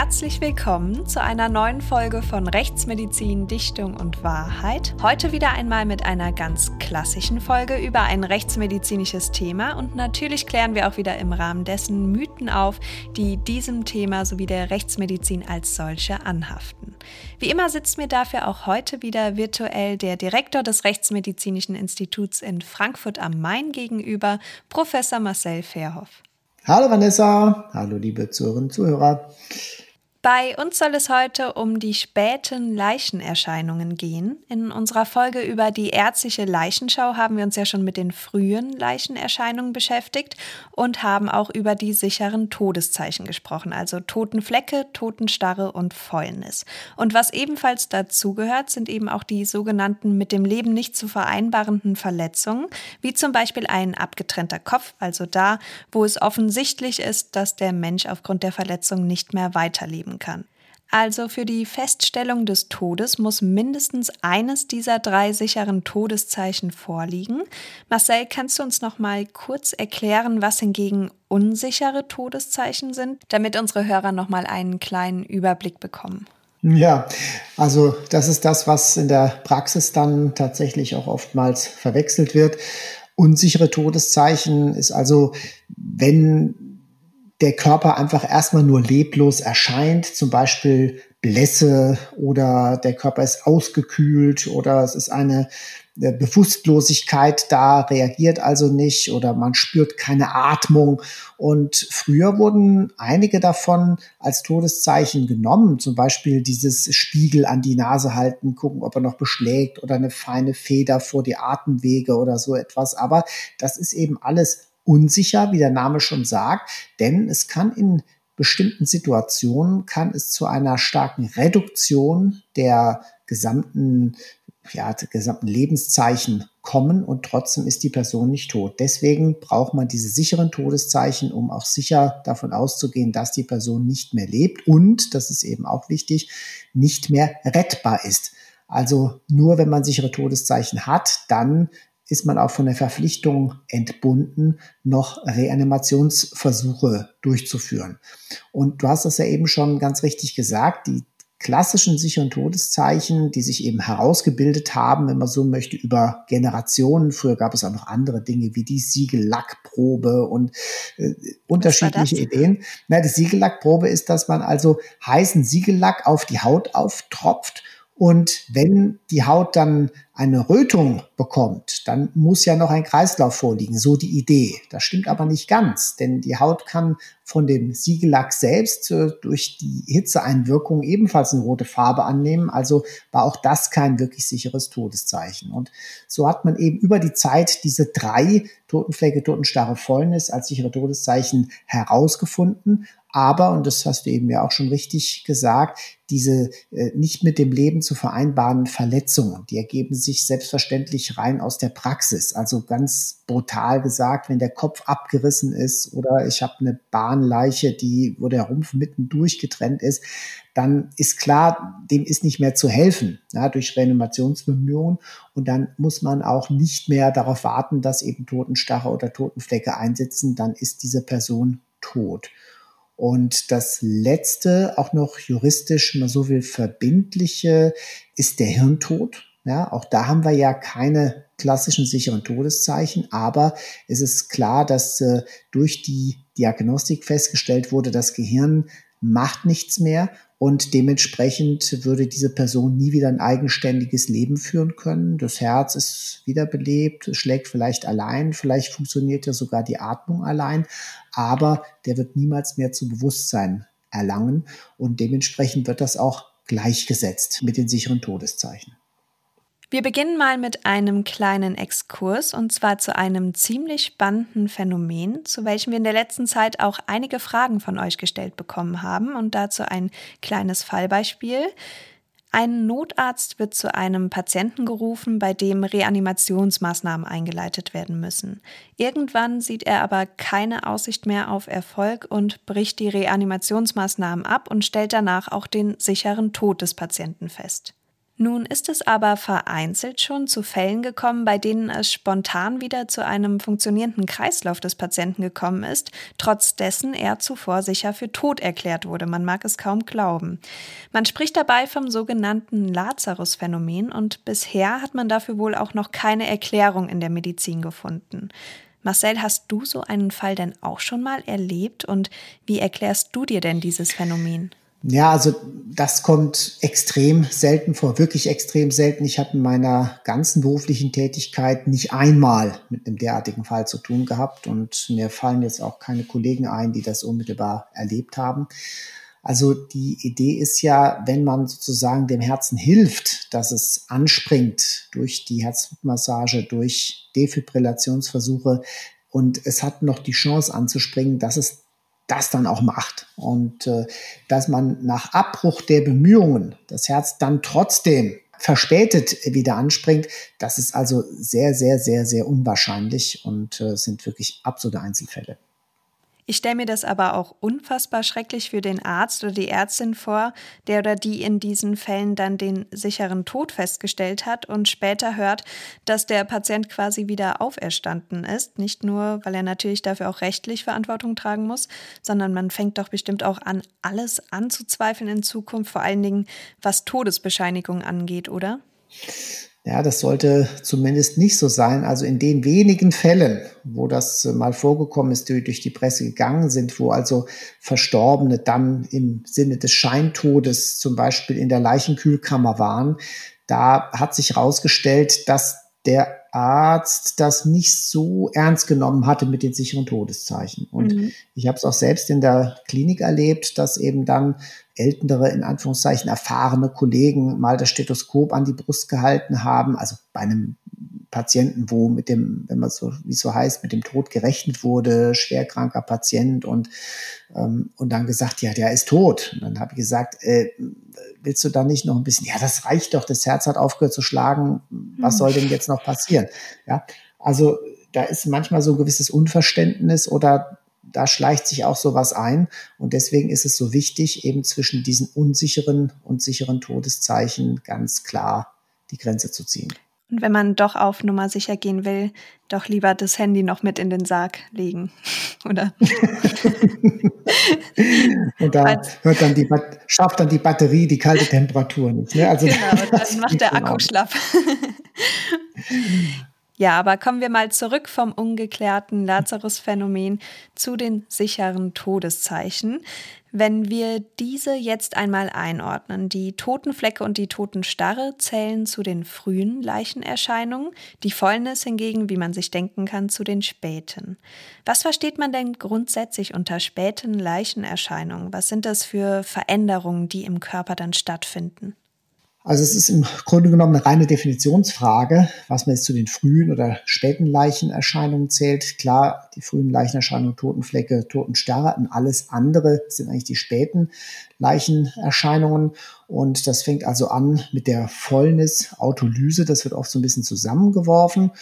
Herzlich willkommen zu einer neuen Folge von Rechtsmedizin, Dichtung und Wahrheit. Heute wieder einmal mit einer ganz klassischen Folge über ein rechtsmedizinisches Thema und natürlich klären wir auch wieder im Rahmen dessen Mythen auf, die diesem Thema sowie der Rechtsmedizin als solche anhaften. Wie immer sitzt mir dafür auch heute wieder virtuell der Direktor des Rechtsmedizinischen Instituts in Frankfurt am Main gegenüber, Professor Marcel Verhoff. Hallo Vanessa, hallo liebe Zuhörerinnen und Zuhörer. Bei uns soll es heute um die späten Leichenerscheinungen gehen. In unserer Folge über die ärztliche Leichenschau haben wir uns ja schon mit den frühen Leichenerscheinungen beschäftigt und haben auch über die sicheren Todeszeichen gesprochen, also Totenflecke, Totenstarre und Fäulnis. Und was ebenfalls dazugehört, sind eben auch die sogenannten mit dem Leben nicht zu vereinbarenden Verletzungen, wie zum Beispiel ein abgetrennter Kopf, also da, wo es offensichtlich ist, dass der Mensch aufgrund der Verletzung nicht mehr weiterleben kann. Also für die Feststellung des Todes muss mindestens eines dieser drei sicheren Todeszeichen vorliegen. Marcel, kannst du uns noch mal kurz erklären, was hingegen unsichere Todeszeichen sind, damit unsere Hörer noch mal einen kleinen Überblick bekommen? Ja, also das ist das, was in der Praxis dann tatsächlich auch oftmals verwechselt wird. Unsichere Todeszeichen ist also, wenn der Körper einfach erstmal nur leblos erscheint, zum Beispiel Blässe oder der Körper ist ausgekühlt oder es ist eine Bewusstlosigkeit da, reagiert also nicht oder man spürt keine Atmung. Und früher wurden einige davon als Todeszeichen genommen, zum Beispiel dieses Spiegel an die Nase halten, gucken, ob er noch beschlägt oder eine feine Feder vor die Atemwege oder so etwas. Aber das ist eben alles unsicher, wie der Name schon sagt, denn es kann in bestimmten Situationen kann es zu einer starken Reduktion der gesamten ja, gesamten Lebenszeichen kommen und trotzdem ist die Person nicht tot. Deswegen braucht man diese sicheren Todeszeichen, um auch sicher davon auszugehen, dass die Person nicht mehr lebt und, das ist eben auch wichtig, nicht mehr rettbar ist. Also nur wenn man sichere Todeszeichen hat, dann ist man auch von der Verpflichtung entbunden, noch Reanimationsversuche durchzuführen. Und du hast das ja eben schon ganz richtig gesagt, die klassischen sicheren Todeszeichen, die sich eben herausgebildet haben, wenn man so möchte, über Generationen. Früher gab es auch noch andere Dinge wie die Siegellackprobe und äh, unterschiedliche Ideen. Na, die Siegellackprobe ist, dass man also heißen Siegellack auf die Haut auftropft und wenn die Haut dann eine Rötung bekommt, dann muss ja noch ein Kreislauf vorliegen, so die Idee. Das stimmt aber nicht ganz, denn die Haut kann von dem Siegellack selbst äh, durch die Hitzeeinwirkung ebenfalls eine rote Farbe annehmen. Also war auch das kein wirklich sicheres Todeszeichen. Und so hat man eben über die Zeit diese drei Totenflecke, Totenstarre, Fäulnis als sichere Todeszeichen herausgefunden. Aber, und das hast du eben ja auch schon richtig gesagt, diese äh, nicht mit dem Leben zu vereinbaren Verletzungen, die ergeben sich selbstverständlich rein aus der Praxis. Also ganz brutal gesagt, wenn der Kopf abgerissen ist oder ich habe eine Bahnleiche, die, wo der Rumpf mitten durchgetrennt ist, dann ist klar, dem ist nicht mehr zu helfen ja, durch Reanimationsbemühungen. Und dann muss man auch nicht mehr darauf warten, dass eben Totenstarre oder Totenflecke einsetzen. Dann ist diese Person tot. Und das letzte, auch noch juristisch mal so viel verbindliche, ist der Hirntod. Ja, auch da haben wir ja keine klassischen sicheren Todeszeichen, aber es ist klar, dass äh, durch die Diagnostik festgestellt wurde, das Gehirn macht nichts mehr und dementsprechend würde diese Person nie wieder ein eigenständiges Leben führen können. Das Herz ist wiederbelebt, schlägt vielleicht allein, vielleicht funktioniert ja sogar die Atmung allein, aber der wird niemals mehr zu Bewusstsein erlangen und dementsprechend wird das auch gleichgesetzt mit den sicheren Todeszeichen. Wir beginnen mal mit einem kleinen Exkurs und zwar zu einem ziemlich spannenden Phänomen, zu welchem wir in der letzten Zeit auch einige Fragen von euch gestellt bekommen haben und dazu ein kleines Fallbeispiel. Ein Notarzt wird zu einem Patienten gerufen, bei dem Reanimationsmaßnahmen eingeleitet werden müssen. Irgendwann sieht er aber keine Aussicht mehr auf Erfolg und bricht die Reanimationsmaßnahmen ab und stellt danach auch den sicheren Tod des Patienten fest. Nun ist es aber vereinzelt schon zu Fällen gekommen, bei denen es spontan wieder zu einem funktionierenden Kreislauf des Patienten gekommen ist, trotz dessen er zuvor sicher für tot erklärt wurde. Man mag es kaum glauben. Man spricht dabei vom sogenannten Lazarus-Phänomen und bisher hat man dafür wohl auch noch keine Erklärung in der Medizin gefunden. Marcel, hast du so einen Fall denn auch schon mal erlebt und wie erklärst du dir denn dieses Phänomen? Ja, also das kommt extrem selten vor, wirklich extrem selten. Ich habe in meiner ganzen beruflichen Tätigkeit nicht einmal mit einem derartigen Fall zu tun gehabt und mir fallen jetzt auch keine Kollegen ein, die das unmittelbar erlebt haben. Also die Idee ist ja, wenn man sozusagen dem Herzen hilft, dass es anspringt durch die Herzmassage, durch Defibrillationsversuche und es hat noch die Chance anzuspringen, dass es das dann auch macht. Und äh, dass man nach Abbruch der Bemühungen das Herz dann trotzdem verspätet wieder anspringt, das ist also sehr, sehr, sehr, sehr unwahrscheinlich und äh, sind wirklich absurde Einzelfälle. Ich stelle mir das aber auch unfassbar schrecklich für den Arzt oder die Ärztin vor, der oder die in diesen Fällen dann den sicheren Tod festgestellt hat und später hört, dass der Patient quasi wieder auferstanden ist. Nicht nur, weil er natürlich dafür auch rechtlich Verantwortung tragen muss, sondern man fängt doch bestimmt auch an, alles anzuzweifeln in Zukunft, vor allen Dingen was Todesbescheinigung angeht, oder? Ja, das sollte zumindest nicht so sein. Also in den wenigen Fällen, wo das mal vorgekommen ist, die durch die Presse gegangen sind, wo also Verstorbene dann im Sinne des Scheintodes zum Beispiel in der Leichenkühlkammer waren, da hat sich herausgestellt, dass der Arzt das nicht so ernst genommen hatte mit den sicheren Todeszeichen. Und mhm. ich habe es auch selbst in der Klinik erlebt, dass eben dann ältere, in Anführungszeichen erfahrene Kollegen mal das Stethoskop an die Brust gehalten haben, also bei einem Patienten, wo mit dem, wenn man so, wie es so heißt, mit dem Tod gerechnet wurde, schwerkranker Patient und, ähm, und dann gesagt, ja, der ist tot. Und dann habe ich gesagt, äh, willst du da nicht noch ein bisschen, ja, das reicht doch, das Herz hat aufgehört zu schlagen, was soll denn jetzt noch passieren? Ja, also da ist manchmal so ein gewisses Unverständnis oder da schleicht sich auch sowas ein. Und deswegen ist es so wichtig, eben zwischen diesen unsicheren und sicheren Todeszeichen ganz klar die Grenze zu ziehen. Und wenn man doch auf Nummer sicher gehen will, doch lieber das Handy noch mit in den Sarg legen, oder? und da hört dann die, schafft dann die Batterie die kalte Temperatur nicht. Ne? Also genau, dann macht der Akku schlapp. Ja, aber kommen wir mal zurück vom ungeklärten Lazarus-Phänomen zu den sicheren Todeszeichen. Wenn wir diese jetzt einmal einordnen, die Totenflecke und die Totenstarre zählen zu den frühen Leichenerscheinungen, die Fäulnis hingegen, wie man sich denken kann, zu den späten. Was versteht man denn grundsätzlich unter späten Leichenerscheinungen? Was sind das für Veränderungen, die im Körper dann stattfinden? Also es ist im Grunde genommen eine reine Definitionsfrage, was man jetzt zu den frühen oder späten Leichenerscheinungen zählt. Klar, die frühen Leichenerscheinungen, Totenflecke, Totenstarre und alles andere sind eigentlich die späten Leichenerscheinungen. Und das fängt also an mit der Fäulnis, Autolyse, das wird oft so ein bisschen zusammengeworfen.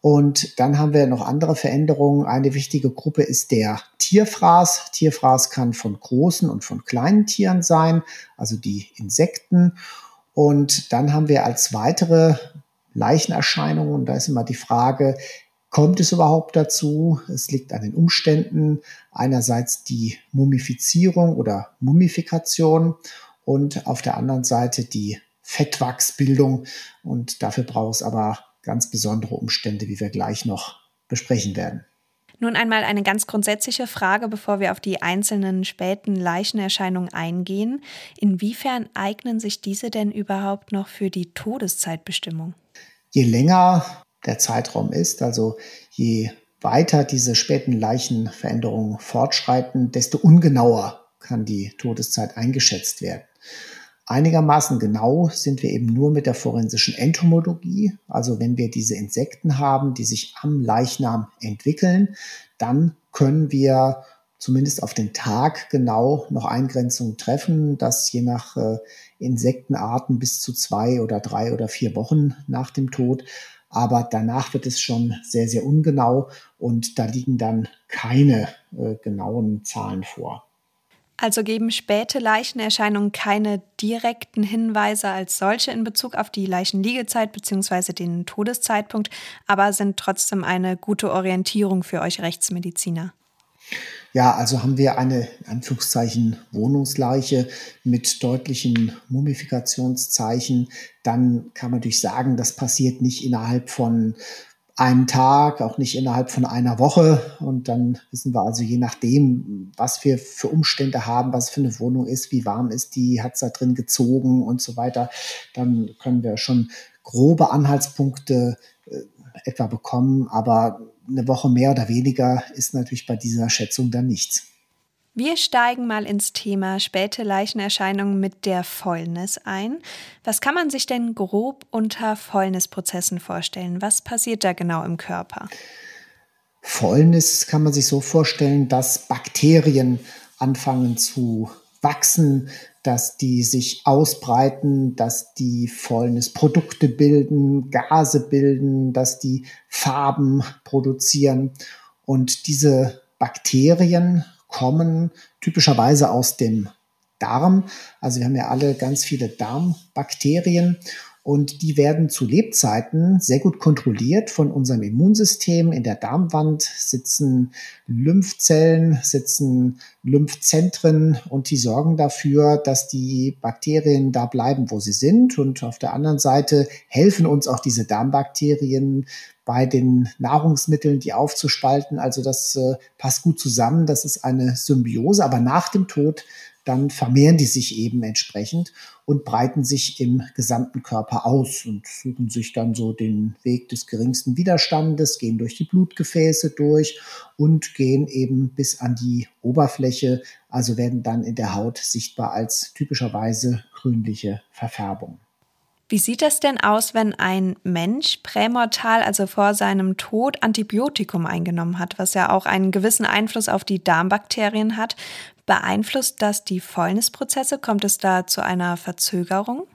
Und dann haben wir noch andere Veränderungen. Eine wichtige Gruppe ist der Tierfraß. Tierfraß kann von großen und von kleinen Tieren sein, also die Insekten. Und dann haben wir als weitere Leichenerscheinungen, und da ist immer die Frage, kommt es überhaupt dazu? Es liegt an den Umständen. Einerseits die Mumifizierung oder Mumifikation und auf der anderen Seite die Fettwachsbildung. Und dafür braucht es aber ganz besondere Umstände, wie wir gleich noch besprechen werden. Nun einmal eine ganz grundsätzliche Frage, bevor wir auf die einzelnen späten Leichenerscheinungen eingehen. Inwiefern eignen sich diese denn überhaupt noch für die Todeszeitbestimmung? Je länger der Zeitraum ist, also je weiter diese späten Leichenveränderungen fortschreiten, desto ungenauer kann die Todeszeit eingeschätzt werden. Einigermaßen genau sind wir eben nur mit der forensischen Entomologie. Also wenn wir diese Insekten haben, die sich am Leichnam entwickeln, dann können wir zumindest auf den Tag genau noch Eingrenzungen treffen, dass je nach äh, Insektenarten bis zu zwei oder drei oder vier Wochen nach dem Tod. Aber danach wird es schon sehr, sehr ungenau und da liegen dann keine äh, genauen Zahlen vor. Also geben späte Leichenerscheinungen keine direkten Hinweise als solche in Bezug auf die Leichenliegezeit bzw. den Todeszeitpunkt, aber sind trotzdem eine gute Orientierung für euch Rechtsmediziner. Ja, also haben wir eine in Anführungszeichen Wohnungsleiche mit deutlichen Mumifikationszeichen, dann kann man natürlich sagen, das passiert nicht innerhalb von einen Tag, auch nicht innerhalb von einer Woche. Und dann wissen wir also je nachdem, was wir für Umstände haben, was für eine Wohnung ist, wie warm ist die, hat es da drin gezogen und so weiter, dann können wir schon grobe Anhaltspunkte äh, etwa bekommen. Aber eine Woche mehr oder weniger ist natürlich bei dieser Schätzung dann nichts. Wir steigen mal ins Thema späte Leichenerscheinungen mit der Fäulnis ein. Was kann man sich denn grob unter Fäulnisprozessen vorstellen? Was passiert da genau im Körper? Fäulnis kann man sich so vorstellen, dass Bakterien anfangen zu wachsen, dass die sich ausbreiten, dass die Fäulnisprodukte bilden, Gase bilden, dass die Farben produzieren. Und diese Bakterien kommen typischerweise aus dem Darm. Also wir haben ja alle ganz viele Darmbakterien und die werden zu Lebzeiten sehr gut kontrolliert von unserem Immunsystem. In der Darmwand sitzen Lymphzellen, sitzen Lymphzentren und die sorgen dafür, dass die Bakterien da bleiben, wo sie sind. Und auf der anderen Seite helfen uns auch diese Darmbakterien bei den Nahrungsmitteln, die aufzuspalten. Also das äh, passt gut zusammen. Das ist eine Symbiose. Aber nach dem Tod dann vermehren die sich eben entsprechend und breiten sich im gesamten Körper aus und suchen sich dann so den Weg des geringsten Widerstandes, gehen durch die Blutgefäße durch und gehen eben bis an die Oberfläche, also werden dann in der Haut sichtbar als typischerweise grünliche Verfärbung. Wie sieht das denn aus, wenn ein Mensch prämortal, also vor seinem Tod, Antibiotikum eingenommen hat, was ja auch einen gewissen Einfluss auf die Darmbakterien hat? Beeinflusst das die Fäulnisprozesse? Kommt es da zu einer Verzögerung?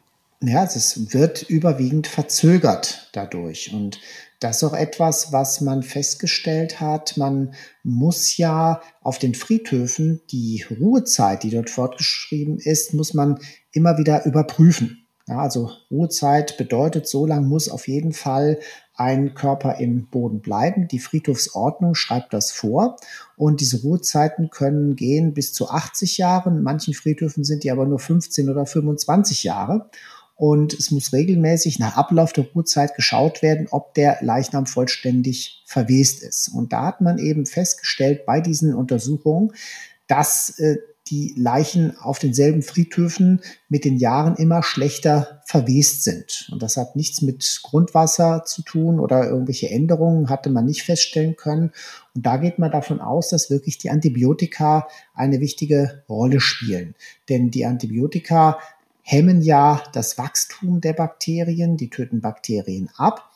Ja, es wird überwiegend verzögert dadurch. Und das ist auch etwas, was man festgestellt hat. Man muss ja auf den Friedhöfen die Ruhezeit, die dort fortgeschrieben ist, muss man immer wieder überprüfen. Ja, also Ruhezeit bedeutet, so lang muss auf jeden Fall ein Körper im Boden bleiben. Die Friedhofsordnung schreibt das vor. Und diese Ruhezeiten können gehen bis zu 80 Jahren. In manchen Friedhöfen sind die aber nur 15 oder 25 Jahre. Und es muss regelmäßig nach Ablauf der Ruhezeit geschaut werden, ob der Leichnam vollständig verwest ist. Und da hat man eben festgestellt bei diesen Untersuchungen, dass äh, die Leichen auf denselben Friedhöfen mit den Jahren immer schlechter verwest sind. Und das hat nichts mit Grundwasser zu tun oder irgendwelche Änderungen hatte man nicht feststellen können. Und da geht man davon aus, dass wirklich die Antibiotika eine wichtige Rolle spielen. Denn die Antibiotika hemmen ja das Wachstum der Bakterien, die töten Bakterien ab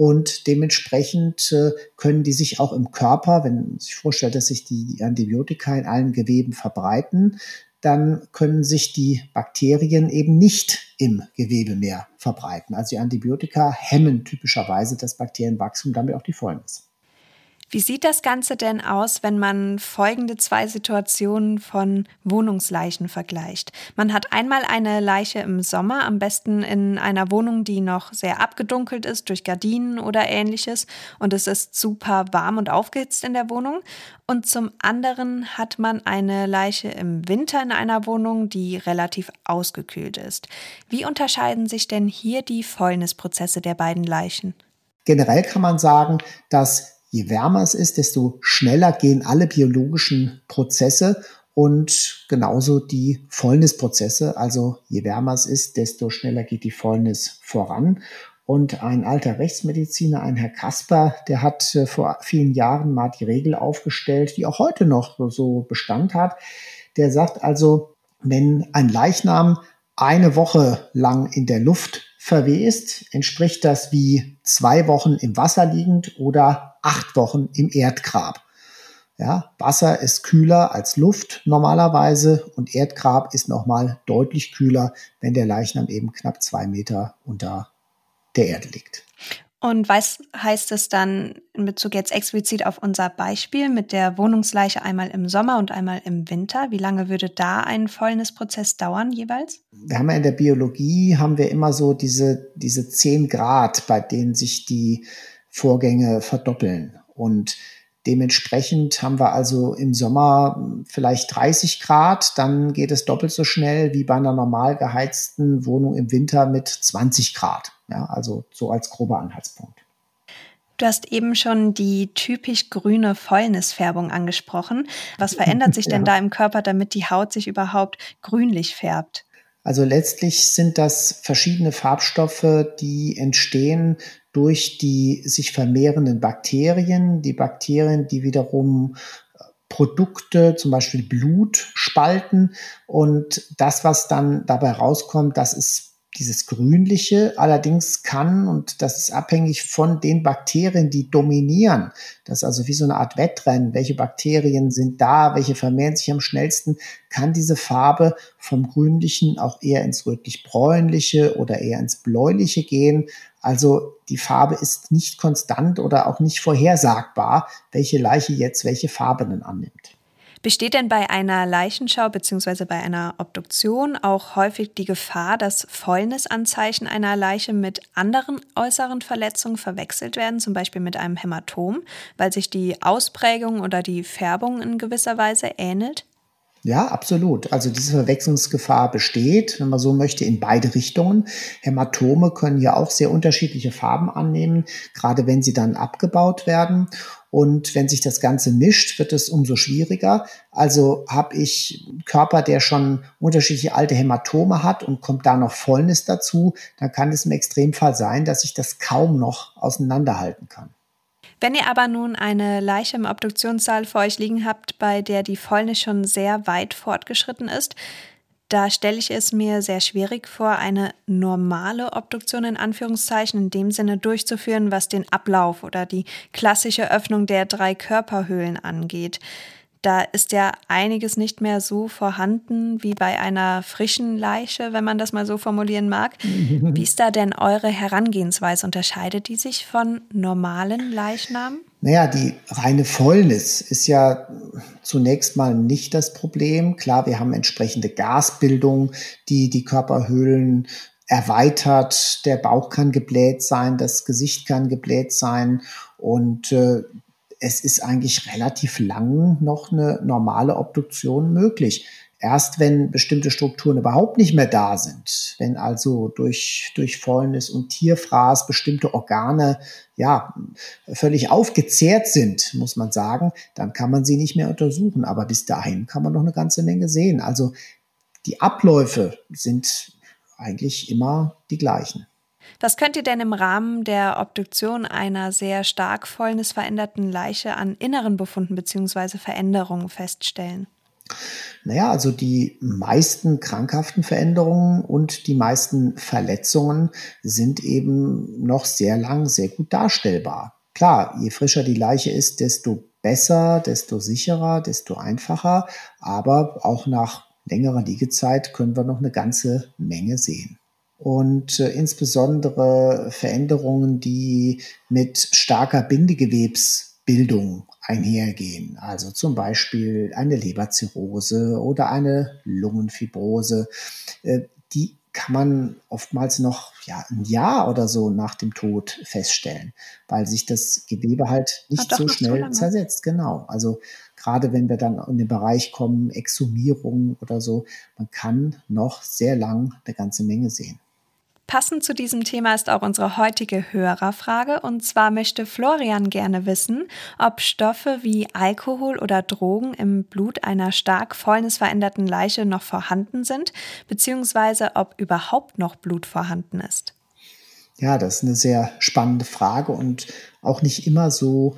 und dementsprechend äh, können die sich auch im Körper, wenn man sich vorstellt, dass sich die Antibiotika in allen Geweben verbreiten, dann können sich die Bakterien eben nicht im Gewebe mehr verbreiten. Also die Antibiotika hemmen typischerweise das Bakterienwachstum, damit auch die Fäulnis. Wie sieht das Ganze denn aus, wenn man folgende zwei Situationen von Wohnungsleichen vergleicht? Man hat einmal eine Leiche im Sommer, am besten in einer Wohnung, die noch sehr abgedunkelt ist durch Gardinen oder ähnliches und es ist super warm und aufgehitzt in der Wohnung. Und zum anderen hat man eine Leiche im Winter in einer Wohnung, die relativ ausgekühlt ist. Wie unterscheiden sich denn hier die Fäulnisprozesse der beiden Leichen? Generell kann man sagen, dass Je wärmer es ist, desto schneller gehen alle biologischen Prozesse und genauso die Fäulnisprozesse. Also je wärmer es ist, desto schneller geht die Fäulnis voran. Und ein alter Rechtsmediziner, ein Herr Kasper, der hat äh, vor vielen Jahren mal die Regel aufgestellt, die auch heute noch so Bestand hat. Der sagt also, wenn ein Leichnam eine Woche lang in der Luft verwest, entspricht das wie zwei Wochen im Wasser liegend oder acht Wochen im Erdgrab. Ja, Wasser ist kühler als Luft normalerweise und Erdgrab ist nochmal deutlich kühler, wenn der Leichnam eben knapp zwei Meter unter der Erde liegt. Und was heißt es dann in Bezug jetzt explizit auf unser Beispiel mit der Wohnungsleiche einmal im Sommer und einmal im Winter? Wie lange würde da ein Fäulnisprozess dauern jeweils? Wir haben ja in der Biologie haben wir immer so diese, diese 10 Grad, bei denen sich die Vorgänge verdoppeln. Und Dementsprechend haben wir also im Sommer vielleicht 30 Grad, dann geht es doppelt so schnell wie bei einer normal geheizten Wohnung im Winter mit 20 Grad. Ja, also so als grober Anhaltspunkt. Du hast eben schon die typisch grüne Fäulnisfärbung angesprochen. Was verändert sich denn ja. da im Körper, damit die Haut sich überhaupt grünlich färbt? Also letztlich sind das verschiedene Farbstoffe, die entstehen durch die sich vermehrenden Bakterien. Die Bakterien, die wiederum äh, Produkte, zum Beispiel Blut, spalten. Und das, was dann dabei rauskommt, das ist dieses Grünliche allerdings kann, und das ist abhängig von den Bakterien, die dominieren, das ist also wie so eine Art Wettrennen, welche Bakterien sind da, welche vermehren sich am schnellsten, kann diese Farbe vom Grünlichen auch eher ins rötlich-bräunliche oder eher ins bläuliche gehen. Also die Farbe ist nicht konstant oder auch nicht vorhersagbar, welche Leiche jetzt welche Farbe denn annimmt. Besteht denn bei einer Leichenschau bzw. bei einer Obduktion auch häufig die Gefahr, dass Fäulnisanzeichen einer Leiche mit anderen äußeren Verletzungen verwechselt werden, zum Beispiel mit einem Hämatom, weil sich die Ausprägung oder die Färbung in gewisser Weise ähnelt? Ja, absolut. Also diese Verwechslungsgefahr besteht, wenn man so möchte, in beide Richtungen. Hämatome können ja auch sehr unterschiedliche Farben annehmen, gerade wenn sie dann abgebaut werden. Und wenn sich das Ganze mischt, wird es umso schwieriger. Also habe ich einen Körper, der schon unterschiedliche alte Hämatome hat und kommt da noch Fäulnis dazu, dann kann es im Extremfall sein, dass ich das kaum noch auseinanderhalten kann. Wenn ihr aber nun eine Leiche im Obduktionssaal vor euch liegen habt, bei der die Fäulnis schon sehr weit fortgeschritten ist, da stelle ich es mir sehr schwierig vor, eine normale Obduktion in Anführungszeichen in dem Sinne durchzuführen, was den Ablauf oder die klassische Öffnung der drei Körperhöhlen angeht. Da ist ja einiges nicht mehr so vorhanden wie bei einer frischen Leiche, wenn man das mal so formulieren mag. Wie ist da denn eure Herangehensweise? Unterscheidet die sich von normalen Leichnamen? Naja, die reine Fäulnis ist ja zunächst mal nicht das Problem. Klar, wir haben entsprechende Gasbildung, die die Körperhöhlen erweitert. Der Bauch kann gebläht sein, das Gesicht kann gebläht sein und äh, es ist eigentlich relativ lang noch eine normale Obduktion möglich. Erst wenn bestimmte Strukturen überhaupt nicht mehr da sind, wenn also durch, durch Fäulnis und Tierfraß bestimmte Organe ja völlig aufgezehrt sind, muss man sagen, dann kann man sie nicht mehr untersuchen. Aber bis dahin kann man noch eine ganze Menge sehen. Also die Abläufe sind eigentlich immer die gleichen. Was könnt ihr denn im Rahmen der Obduktion einer sehr stark fäulnisveränderten Leiche an inneren Befunden bzw. Veränderungen feststellen? Naja, also die meisten krankhaften Veränderungen und die meisten Verletzungen sind eben noch sehr lang sehr gut darstellbar. Klar, je frischer die Leiche ist, desto besser, desto sicherer, desto einfacher, aber auch nach längerer Liegezeit können wir noch eine ganze Menge sehen und äh, insbesondere Veränderungen, die mit starker Bindegewebsbildung einhergehen. Also zum Beispiel eine Leberzirrhose oder eine Lungenfibrose. Äh, die kann man oftmals noch ja, ein Jahr oder so nach dem Tod feststellen, weil sich das Gewebe halt nicht so schnell so zersetzt. Genau. Also gerade wenn wir dann in den Bereich kommen, Exhumierung oder so, man kann noch sehr lang eine ganze Menge sehen. Passend zu diesem Thema ist auch unsere heutige Hörerfrage. Und zwar möchte Florian gerne wissen, ob Stoffe wie Alkohol oder Drogen im Blut einer stark fäulnisveränderten Leiche noch vorhanden sind, beziehungsweise ob überhaupt noch Blut vorhanden ist. Ja, das ist eine sehr spannende Frage und auch nicht immer so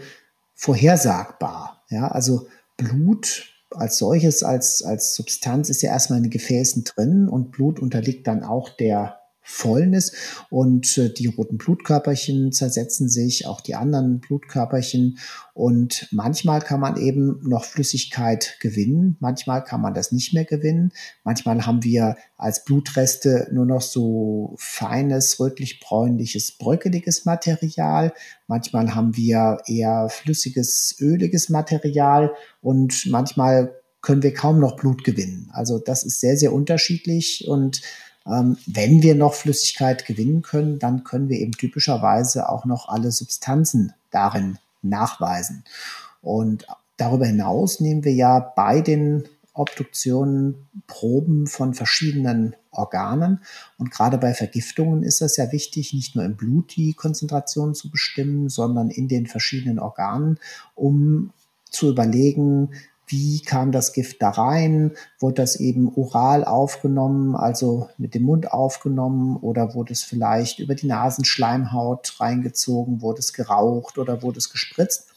vorhersagbar. Ja, also Blut als solches, als, als Substanz ist ja erstmal in den Gefäßen drin und Blut unterliegt dann auch der Fäulnis und äh, die roten Blutkörperchen zersetzen sich, auch die anderen Blutkörperchen. Und manchmal kann man eben noch Flüssigkeit gewinnen, manchmal kann man das nicht mehr gewinnen, manchmal haben wir als Blutreste nur noch so feines, rötlich-bräunliches, bröckeliges Material, manchmal haben wir eher flüssiges, öliges Material. Und manchmal können wir kaum noch Blut gewinnen. Also das ist sehr, sehr unterschiedlich. Und wenn wir noch Flüssigkeit gewinnen können, dann können wir eben typischerweise auch noch alle Substanzen darin nachweisen. Und darüber hinaus nehmen wir ja bei den Obduktionen Proben von verschiedenen Organen. Und gerade bei Vergiftungen ist es ja wichtig, nicht nur im Blut die Konzentration zu bestimmen, sondern in den verschiedenen Organen, um zu überlegen, wie kam das Gift da rein? Wurde das eben oral aufgenommen, also mit dem Mund aufgenommen oder wurde es vielleicht über die Nasenschleimhaut reingezogen, wurde es geraucht oder wurde es gespritzt?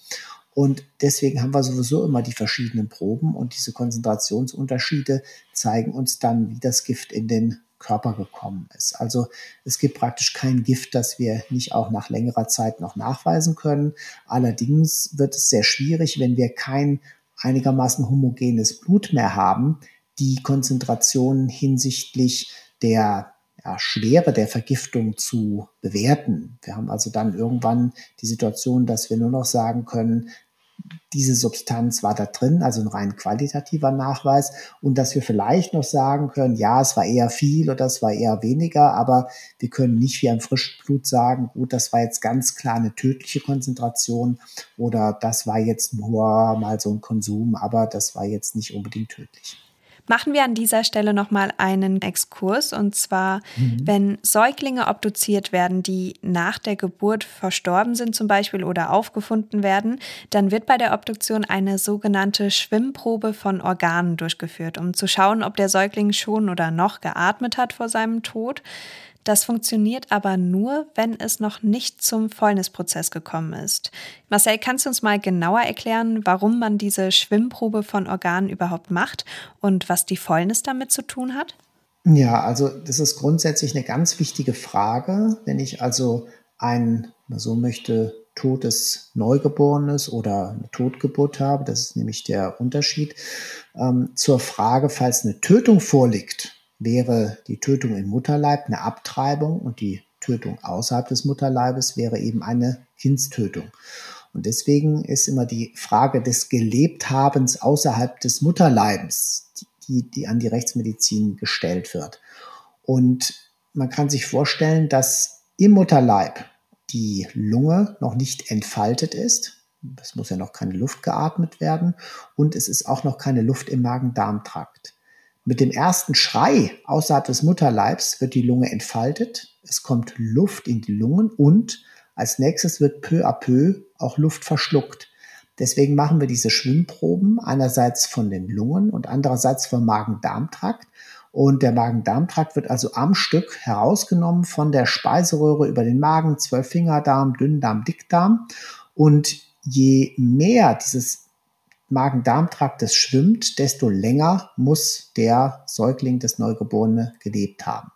Und deswegen haben wir sowieso immer die verschiedenen Proben und diese Konzentrationsunterschiede zeigen uns dann, wie das Gift in den Körper gekommen ist. Also es gibt praktisch kein Gift, das wir nicht auch nach längerer Zeit noch nachweisen können. Allerdings wird es sehr schwierig, wenn wir kein einigermaßen homogenes Blut mehr haben, die Konzentration hinsichtlich der ja, Schwere der Vergiftung zu bewerten. Wir haben also dann irgendwann die Situation, dass wir nur noch sagen können, diese Substanz war da drin, also ein rein qualitativer Nachweis und dass wir vielleicht noch sagen können, ja, es war eher viel oder es war eher weniger, aber wir können nicht wie ein Frischblut sagen, gut, das war jetzt ganz klar eine tödliche Konzentration oder das war jetzt nur mal so ein Konsum, aber das war jetzt nicht unbedingt tödlich. Machen wir an dieser Stelle nochmal einen Exkurs und zwar, mhm. wenn Säuglinge obduziert werden, die nach der Geburt verstorben sind zum Beispiel oder aufgefunden werden, dann wird bei der Obduktion eine sogenannte Schwimmprobe von Organen durchgeführt, um zu schauen, ob der Säugling schon oder noch geatmet hat vor seinem Tod. Das funktioniert aber nur, wenn es noch nicht zum Fäulnisprozess gekommen ist. Marcel, kannst du uns mal genauer erklären, warum man diese Schwimmprobe von Organen überhaupt macht und was die Fäulnis damit zu tun hat? Ja, also das ist grundsätzlich eine ganz wichtige Frage. Wenn ich also ein, so möchte, totes Neugeborenes oder eine Totgeburt habe, das ist nämlich der Unterschied, ähm, zur Frage, falls eine Tötung vorliegt, wäre die Tötung im Mutterleib eine Abtreibung und die Tötung außerhalb des Mutterleibes wäre eben eine Kindstötung. Und deswegen ist immer die Frage des Gelebthabens außerhalb des Mutterleibes, die, die an die Rechtsmedizin gestellt wird. Und man kann sich vorstellen, dass im Mutterleib die Lunge noch nicht entfaltet ist. Es muss ja noch keine Luft geatmet werden und es ist auch noch keine Luft im Magen-Darm-Trakt. Mit dem ersten Schrei außerhalb des Mutterleibs wird die Lunge entfaltet, es kommt Luft in die Lungen und als nächstes wird peu à peu auch Luft verschluckt. Deswegen machen wir diese Schwimmproben einerseits von den Lungen und andererseits vom Magen-Darm-Trakt. Und der Magen-Darm-Trakt wird also am Stück herausgenommen von der Speiseröhre über den Magen, Zwölffingerdarm, Dünndarm, Dickdarm. Und je mehr dieses Magen-Darm-Traktes schwimmt, desto länger muss der Säugling, das Neugeborene, gelebt haben.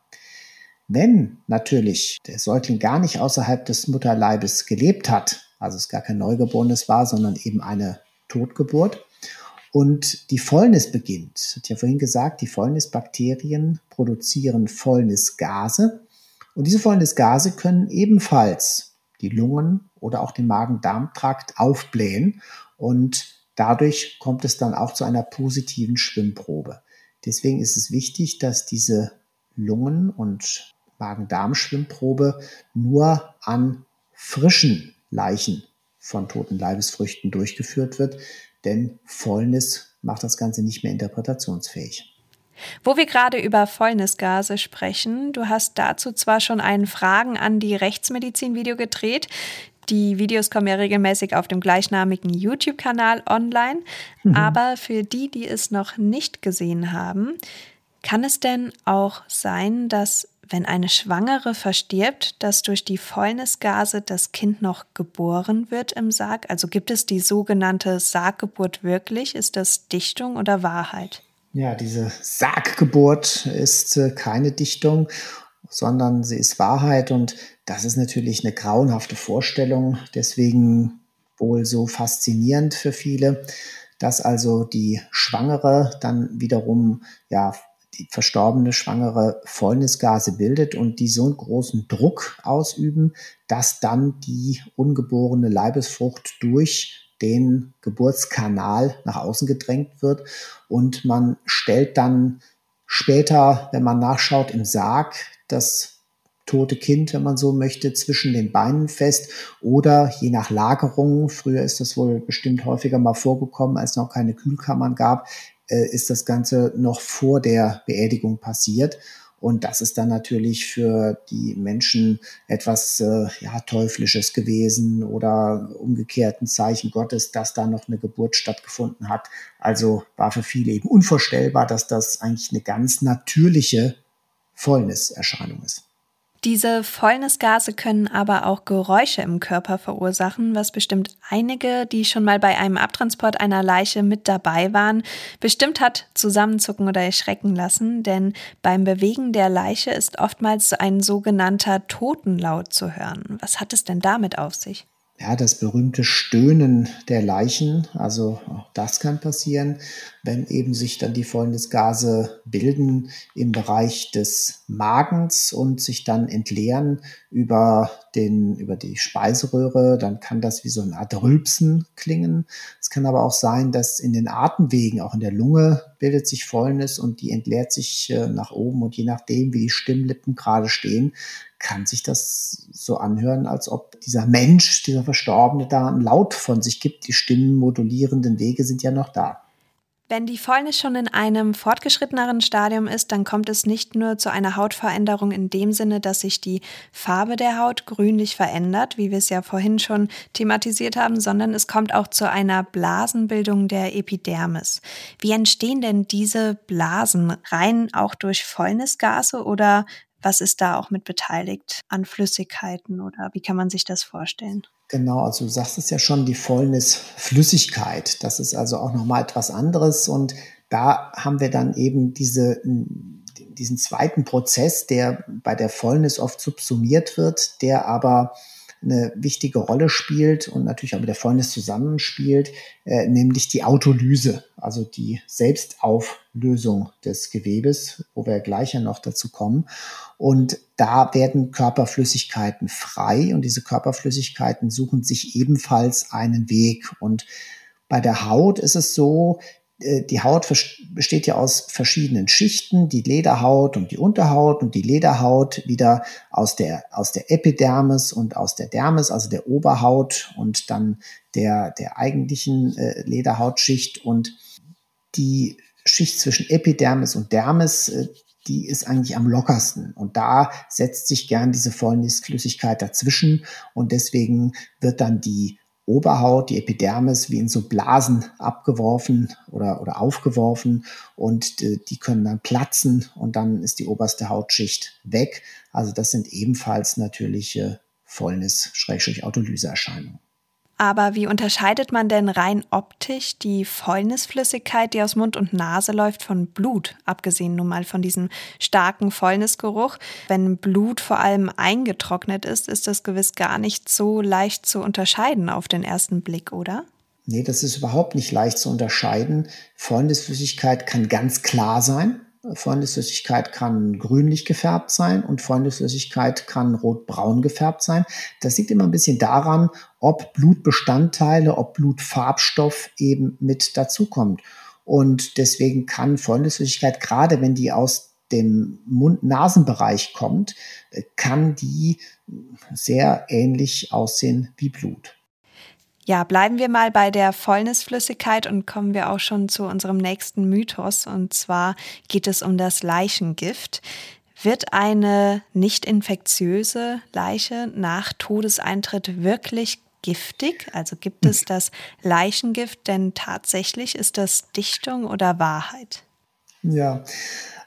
Wenn natürlich der Säugling gar nicht außerhalb des Mutterleibes gelebt hat, also es gar kein Neugeborenes war, sondern eben eine Totgeburt, und die Fäulnis beginnt, ich hatte ja vorhin gesagt, die Fäulnisbakterien produzieren Fäulnisgase. Und diese Fäulnisgase können ebenfalls die Lungen oder auch den Magen-Darm-Trakt aufblähen und Dadurch kommt es dann auch zu einer positiven Schwimmprobe. Deswegen ist es wichtig, dass diese Lungen- und Magen-Darm-Schwimmprobe nur an frischen Leichen von toten Leibesfrüchten durchgeführt wird, denn Fäulnis macht das Ganze nicht mehr interpretationsfähig. Wo wir gerade über Fäulnisgase sprechen, du hast dazu zwar schon ein Fragen an die Rechtsmedizin-Video gedreht. Die Videos kommen ja regelmäßig auf dem gleichnamigen YouTube-Kanal online. Mhm. Aber für die, die es noch nicht gesehen haben, kann es denn auch sein, dass wenn eine Schwangere verstirbt, dass durch die Fäulnisgase das Kind noch geboren wird im Sarg? Also gibt es die sogenannte Sarggeburt wirklich? Ist das Dichtung oder Wahrheit? Ja, diese Sarggeburt ist äh, keine Dichtung sondern sie ist Wahrheit und das ist natürlich eine grauenhafte Vorstellung, deswegen wohl so faszinierend für viele, dass also die Schwangere dann wiederum ja die verstorbene Schwangere Fäulnisgase bildet und die so einen großen Druck ausüben, dass dann die ungeborene Leibesfrucht durch den Geburtskanal nach außen gedrängt wird. Und man stellt dann später, wenn man nachschaut, im Sarg das tote Kind, wenn man so möchte, zwischen den Beinen fest oder je nach Lagerung, früher ist das wohl bestimmt häufiger mal vorgekommen, als es noch keine Kühlkammern gab, äh, ist das Ganze noch vor der Beerdigung passiert. Und das ist dann natürlich für die Menschen etwas äh, ja, Teuflisches gewesen oder umgekehrt ein Zeichen Gottes, dass da noch eine Geburt stattgefunden hat. Also war für viele eben unvorstellbar, dass das eigentlich eine ganz natürliche Fäulniserscheinung ist. Diese Fäulnisgase können aber auch Geräusche im Körper verursachen, was bestimmt einige, die schon mal bei einem Abtransport einer Leiche mit dabei waren, bestimmt hat zusammenzucken oder erschrecken lassen, denn beim Bewegen der Leiche ist oftmals ein sogenannter Totenlaut zu hören. Was hat es denn damit auf sich? Ja, das berühmte Stöhnen der Leichen, also auch das kann passieren, wenn eben sich dann die Fäulnisgase bilden im Bereich des Magens und sich dann entleeren über den, über die Speiseröhre, dann kann das wie so eine Art Rülpsen klingen. Es kann aber auch sein, dass in den Atemwegen, auch in der Lunge, bildet sich Fäulnis und die entleert sich äh, nach oben und je nachdem, wie die Stimmlippen gerade stehen, kann sich das so anhören, als ob dieser Mensch, dieser Verstorbene da ein Laut von sich gibt. Die stimmenmodulierenden Wege sind ja noch da. Wenn die Fäulnis schon in einem fortgeschritteneren Stadium ist, dann kommt es nicht nur zu einer Hautveränderung in dem Sinne, dass sich die Farbe der Haut grünlich verändert, wie wir es ja vorhin schon thematisiert haben, sondern es kommt auch zu einer Blasenbildung der Epidermis. Wie entstehen denn diese Blasen? Rein auch durch Fäulnisgase oder was ist da auch mit beteiligt an Flüssigkeiten oder wie kann man sich das vorstellen? Genau, also du sagst es ja schon, die Fäulnisflüssigkeit. Das ist also auch nochmal etwas anderes und da haben wir dann eben diese, diesen zweiten Prozess, der bei der Fäulnis oft subsumiert wird, der aber eine wichtige Rolle spielt und natürlich auch mit der Fäulnis zusammenspielt, äh, nämlich die Autolyse, also die Selbstauflösung des Gewebes, wo wir gleich ja noch dazu kommen. Und da werden Körperflüssigkeiten frei und diese Körperflüssigkeiten suchen sich ebenfalls einen Weg. Und bei der Haut ist es so, die Haut besteht ja aus verschiedenen Schichten, die Lederhaut und die Unterhaut und die Lederhaut wieder aus der, aus der Epidermis und aus der Dermis, also der Oberhaut und dann der, der eigentlichen äh, Lederhautschicht und die Schicht zwischen Epidermis und Dermis, äh, die ist eigentlich am lockersten. Und da setzt sich gern diese Fäulnisflüssigkeit dazwischen und deswegen wird dann die Oberhaut, die Epidermis, wie in so Blasen abgeworfen oder, oder aufgeworfen und die, können dann platzen und dann ist die oberste Hautschicht weg. Also das sind ebenfalls natürliche Fäulnis-Autolyseerscheinungen. Aber wie unterscheidet man denn rein optisch die Fäulnisflüssigkeit, die aus Mund und Nase läuft, von Blut, abgesehen nun mal von diesem starken Fäulnisgeruch? Wenn Blut vor allem eingetrocknet ist, ist das gewiss gar nicht so leicht zu unterscheiden auf den ersten Blick, oder? Nee, das ist überhaupt nicht leicht zu unterscheiden. Fäulnisflüssigkeit kann ganz klar sein. Freundesflüssigkeit kann grünlich gefärbt sein und Freundesflüssigkeit kann rotbraun gefärbt sein. Das liegt immer ein bisschen daran, ob Blutbestandteile, ob Blutfarbstoff eben mit dazukommt. Und deswegen kann Freundesflüssigkeit, gerade wenn die aus dem Mund-Nasen-Bereich kommt, kann die sehr ähnlich aussehen wie Blut. Ja, bleiben wir mal bei der Fäulnisflüssigkeit und kommen wir auch schon zu unserem nächsten Mythos. Und zwar geht es um das Leichengift. Wird eine nicht infektiöse Leiche nach Todeseintritt wirklich giftig? Also gibt es das Leichengift denn tatsächlich? Ist das Dichtung oder Wahrheit? Ja,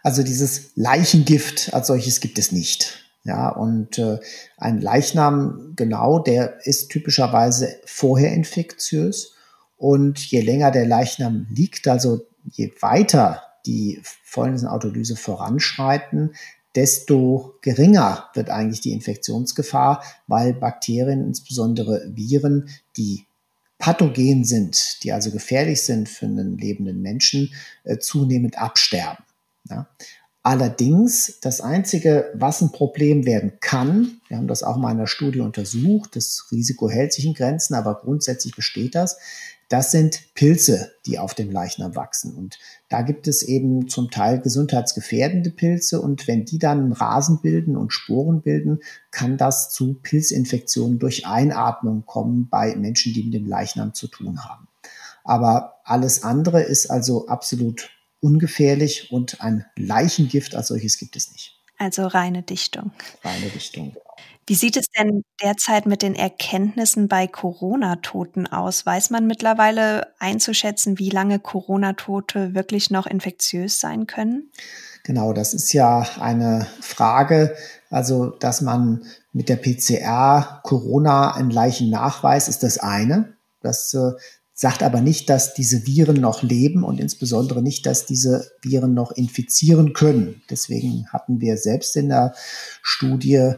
also dieses Leichengift als solches gibt es nicht. Ja, und äh, ein Leichnam, genau, der ist typischerweise vorher infektiös. Und je länger der Leichnam liegt, also je weiter die Fäulnisautolyse voranschreiten, desto geringer wird eigentlich die Infektionsgefahr, weil Bakterien, insbesondere Viren, die pathogen sind, die also gefährlich sind für einen lebenden Menschen, äh, zunehmend absterben. Ja. Allerdings, das Einzige, was ein Problem werden kann, wir haben das auch mal in der Studie untersucht, das Risiko hält sich in Grenzen, aber grundsätzlich besteht das, das sind Pilze, die auf dem Leichnam wachsen. Und da gibt es eben zum Teil gesundheitsgefährdende Pilze. Und wenn die dann Rasen bilden und Sporen bilden, kann das zu Pilzinfektionen durch Einatmung kommen bei Menschen, die mit dem Leichnam zu tun haben. Aber alles andere ist also absolut ungefährlich und ein Leichengift als solches gibt es nicht. Also reine Dichtung. Reine Dichtung. Wie sieht es denn derzeit mit den Erkenntnissen bei Corona-Toten aus? Weiß man mittlerweile einzuschätzen, wie lange Corona-Tote wirklich noch infektiös sein können? Genau, das ist ja eine Frage. Also, dass man mit der PCR Corona ein Leichen nachweist, ist das eine. Das äh, sagt aber nicht, dass diese Viren noch leben und insbesondere nicht, dass diese Viren noch infizieren können. Deswegen hatten wir selbst in der Studie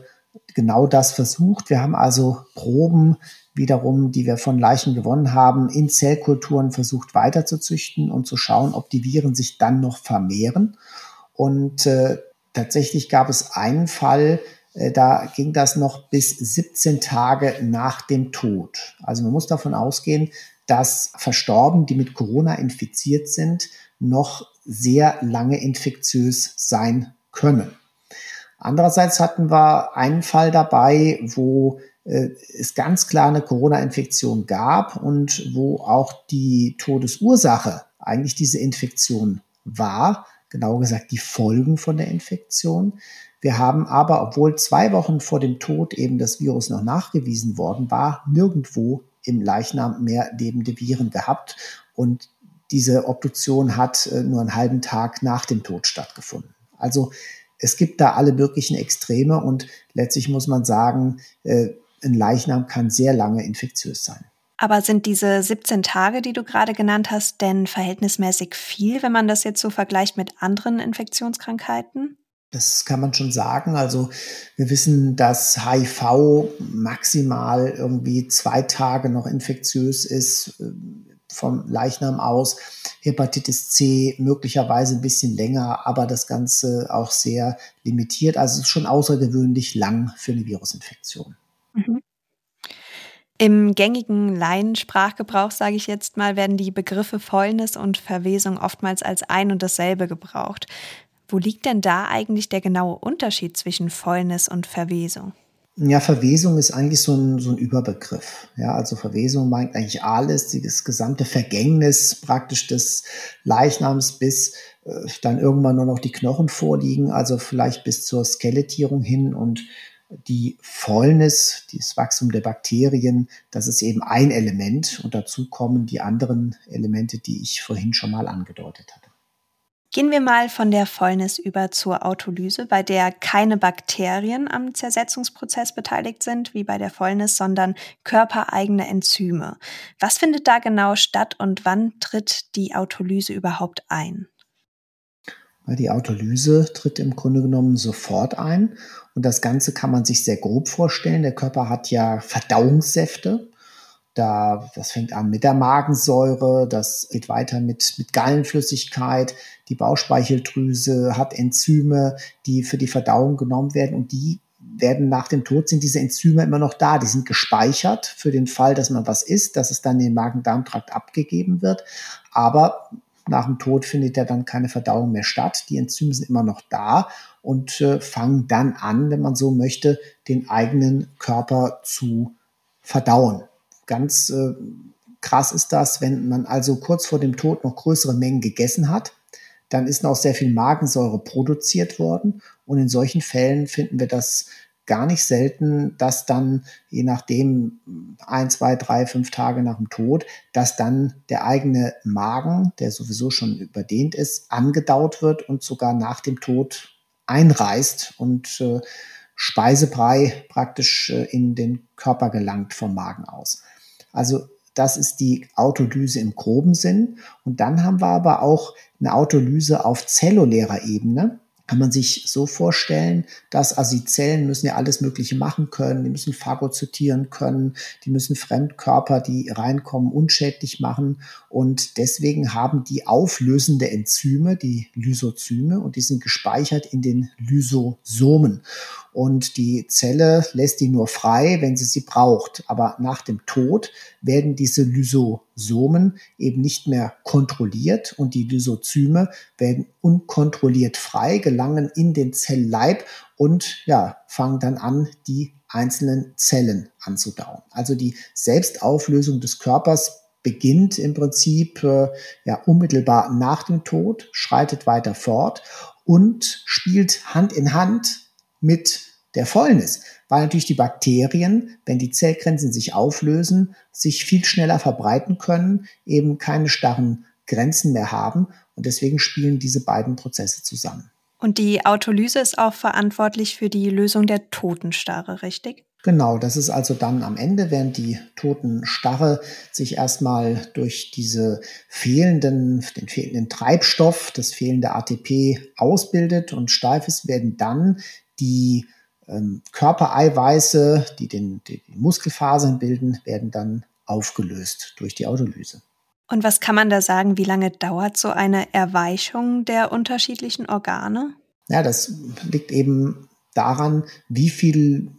genau das versucht. Wir haben also Proben wiederum, die wir von Leichen gewonnen haben, in Zellkulturen versucht weiterzuzüchten und zu schauen, ob die Viren sich dann noch vermehren. Und äh, tatsächlich gab es einen Fall, äh, da ging das noch bis 17 Tage nach dem Tod. Also man muss davon ausgehen, dass Verstorbene, die mit Corona infiziert sind, noch sehr lange infektiös sein können. Andererseits hatten wir einen Fall dabei, wo äh, es ganz klar eine Corona-Infektion gab und wo auch die Todesursache eigentlich diese Infektion war, genauer gesagt die Folgen von der Infektion. Wir haben aber, obwohl zwei Wochen vor dem Tod eben das Virus noch nachgewiesen worden war, nirgendwo im Leichnam mehr lebende Viren gehabt und diese Obduktion hat äh, nur einen halben Tag nach dem Tod stattgefunden. Also es gibt da alle möglichen Extreme und letztlich muss man sagen, äh, ein Leichnam kann sehr lange infektiös sein. Aber sind diese 17 Tage, die du gerade genannt hast, denn verhältnismäßig viel, wenn man das jetzt so vergleicht mit anderen Infektionskrankheiten? Das kann man schon sagen. Also wir wissen, dass HIV maximal irgendwie zwei Tage noch infektiös ist vom Leichnam aus. Hepatitis C möglicherweise ein bisschen länger, aber das Ganze auch sehr limitiert. Also es ist schon außergewöhnlich lang für eine Virusinfektion. Mhm. Im gängigen Laiensprachgebrauch, sage ich jetzt mal, werden die Begriffe Fäulnis und Verwesung oftmals als ein und dasselbe gebraucht. Wo liegt denn da eigentlich der genaue Unterschied zwischen Fäulnis und Verwesung? Ja, Verwesung ist eigentlich so ein, so ein Überbegriff. Ja, also Verwesung meint eigentlich alles, das gesamte Vergängnis praktisch des Leichnams, bis äh, dann irgendwann nur noch die Knochen vorliegen, also vielleicht bis zur Skelettierung hin und die Fäulnis, das Wachstum der Bakterien, das ist eben ein Element und dazu kommen die anderen Elemente, die ich vorhin schon mal angedeutet hatte. Gehen wir mal von der Fäulnis über zur Autolyse, bei der keine Bakterien am Zersetzungsprozess beteiligt sind, wie bei der Fäulnis, sondern körpereigene Enzyme. Was findet da genau statt und wann tritt die Autolyse überhaupt ein? Die Autolyse tritt im Grunde genommen sofort ein und das Ganze kann man sich sehr grob vorstellen. Der Körper hat ja Verdauungssäfte da, das fängt an mit der Magensäure, das geht weiter mit, mit Gallenflüssigkeit. Die Bauchspeicheldrüse hat Enzyme, die für die Verdauung genommen werden und die werden nach dem Tod sind diese Enzyme immer noch da. Die sind gespeichert für den Fall, dass man was isst, dass es dann in den Magen-Darm-Trakt abgegeben wird. Aber nach dem Tod findet ja dann keine Verdauung mehr statt. Die Enzyme sind immer noch da und äh, fangen dann an, wenn man so möchte, den eigenen Körper zu verdauen. Ganz äh, krass ist das, wenn man also kurz vor dem Tod noch größere Mengen gegessen hat, dann ist noch sehr viel Magensäure produziert worden. Und in solchen Fällen finden wir das gar nicht selten, dass dann, je nachdem, ein, zwei, drei, fünf Tage nach dem Tod, dass dann der eigene Magen, der sowieso schon überdehnt ist, angedaut wird und sogar nach dem Tod einreißt und äh, Speisebrei praktisch äh, in den Körper gelangt vom Magen aus. Also das ist die Autolyse im groben Sinn. Und dann haben wir aber auch eine Autolyse auf zellulärer Ebene. kann man sich so vorstellen, dass also die Zellen müssen ja alles Mögliche machen können, die müssen phagozytieren können, die müssen Fremdkörper, die reinkommen, unschädlich machen und deswegen haben die auflösende Enzyme, die Lysozyme und die sind gespeichert in den Lysosomen und die Zelle lässt die nur frei, wenn sie sie braucht. Aber nach dem Tod werden diese Lysosomen eben nicht mehr kontrolliert und die Lysozyme werden unkontrolliert frei, gelangen in den Zellleib und ja, fangen dann an, die einzelnen Zellen anzudauen. Also die Selbstauflösung des Körpers beginnt im Prinzip äh, ja unmittelbar nach dem Tod, schreitet weiter fort und spielt Hand in Hand mit der Fäulnis, weil natürlich die Bakterien, wenn die Zellgrenzen sich auflösen, sich viel schneller verbreiten können, eben keine starren Grenzen mehr haben und deswegen spielen diese beiden Prozesse zusammen. Und die Autolyse ist auch verantwortlich für die Lösung der Totenstarre, richtig? Genau, das ist also dann am Ende, während die Totenstarre sich erstmal durch diese fehlenden, den fehlenden Treibstoff, das fehlende ATP ausbildet und steif ist, werden dann die ähm, Körpereiweiße, die den, die Muskelfasern bilden, werden dann aufgelöst durch die Autolyse. Und was kann man da sagen, wie lange dauert so eine Erweichung der unterschiedlichen Organe? Ja, das liegt eben daran, wie viel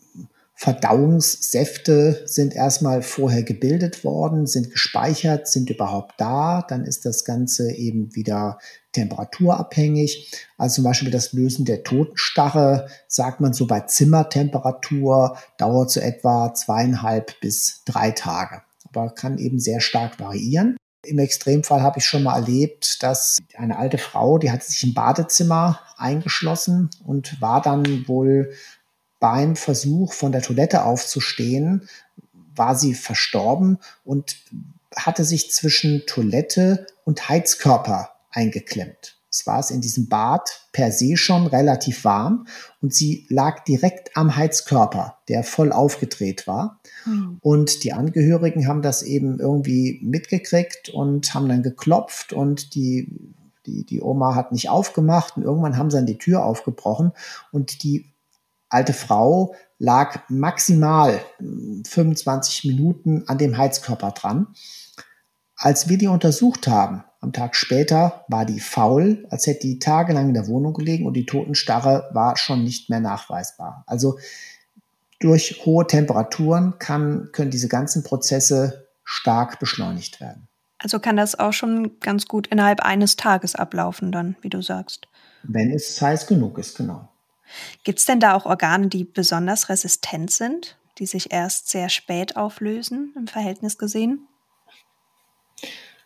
Verdauungssäfte sind erstmal vorher gebildet worden, sind gespeichert, sind überhaupt da. Dann ist das Ganze eben wieder temperaturabhängig. Also zum Beispiel das Lösen der Totenstarre, sagt man so bei Zimmertemperatur, dauert so etwa zweieinhalb bis drei Tage. Aber kann eben sehr stark variieren. Im Extremfall habe ich schon mal erlebt, dass eine alte Frau, die hat sich im Badezimmer eingeschlossen und war dann wohl beim Versuch von der Toilette aufzustehen, war sie verstorben und hatte sich zwischen Toilette und Heizkörper eingeklemmt. Es war es in diesem Bad per se schon relativ warm und sie lag direkt am Heizkörper, der voll aufgedreht war. Mhm. Und die Angehörigen haben das eben irgendwie mitgekriegt und haben dann geklopft und die, die, die Oma hat nicht aufgemacht und irgendwann haben sie dann die Tür aufgebrochen und die alte Frau lag maximal 25 hm, Minuten an dem Heizkörper dran. Als wir die untersucht haben, am Tag später war die faul, als hätte die tagelang in der Wohnung gelegen und die Totenstarre war schon nicht mehr nachweisbar. Also durch hohe Temperaturen kann, können diese ganzen Prozesse stark beschleunigt werden. Also kann das auch schon ganz gut innerhalb eines Tages ablaufen, dann, wie du sagst. Wenn es heiß genug ist, genau. Gibt es denn da auch Organe, die besonders resistent sind, die sich erst sehr spät auflösen im Verhältnis gesehen?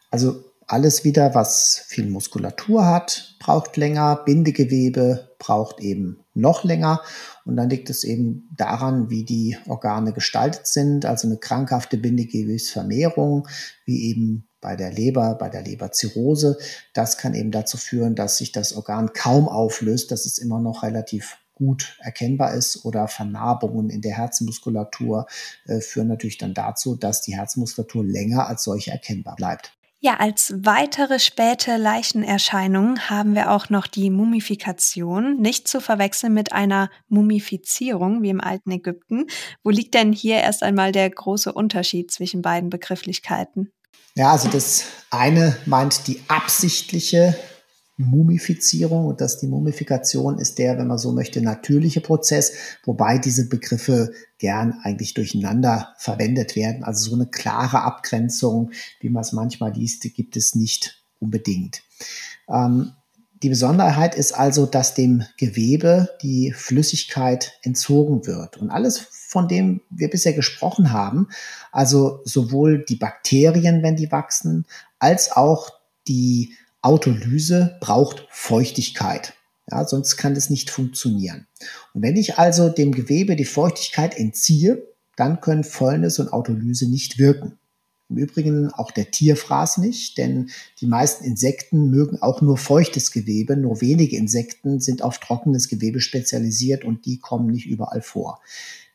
Also alles wieder, was viel Muskulatur hat, braucht länger, Bindegewebe braucht eben noch länger. Und dann liegt es eben daran, wie die Organe gestaltet sind. Also eine krankhafte Bindegewebsvermehrung, wie eben bei der Leber, bei der Leberzirrhose. Das kann eben dazu führen, dass sich das Organ kaum auflöst, dass es immer noch relativ gut erkennbar ist oder Vernarbungen in der Herzmuskulatur äh, führen natürlich dann dazu, dass die Herzmuskulatur länger als solche erkennbar bleibt. Ja, als weitere späte Leichenerscheinung haben wir auch noch die Mumifikation, nicht zu verwechseln mit einer Mumifizierung wie im alten Ägypten. Wo liegt denn hier erst einmal der große Unterschied zwischen beiden Begrifflichkeiten? Ja, also das eine meint die absichtliche Mumifizierung und dass die Mumifikation ist der, wenn man so möchte, natürliche Prozess, wobei diese Begriffe gern eigentlich durcheinander verwendet werden. Also so eine klare Abgrenzung, wie man es manchmal liest, gibt es nicht unbedingt. Ähm, die Besonderheit ist also, dass dem Gewebe die Flüssigkeit entzogen wird. Und alles, von dem wir bisher gesprochen haben, also sowohl die Bakterien, wenn die wachsen, als auch die Autolyse braucht Feuchtigkeit. Ja, sonst kann das nicht funktionieren. Und wenn ich also dem Gewebe die Feuchtigkeit entziehe, dann können Fäulnis und Autolyse nicht wirken. Im Übrigen auch der Tierfraß nicht, denn die meisten Insekten mögen auch nur feuchtes Gewebe. Nur wenige Insekten sind auf trockenes Gewebe spezialisiert und die kommen nicht überall vor.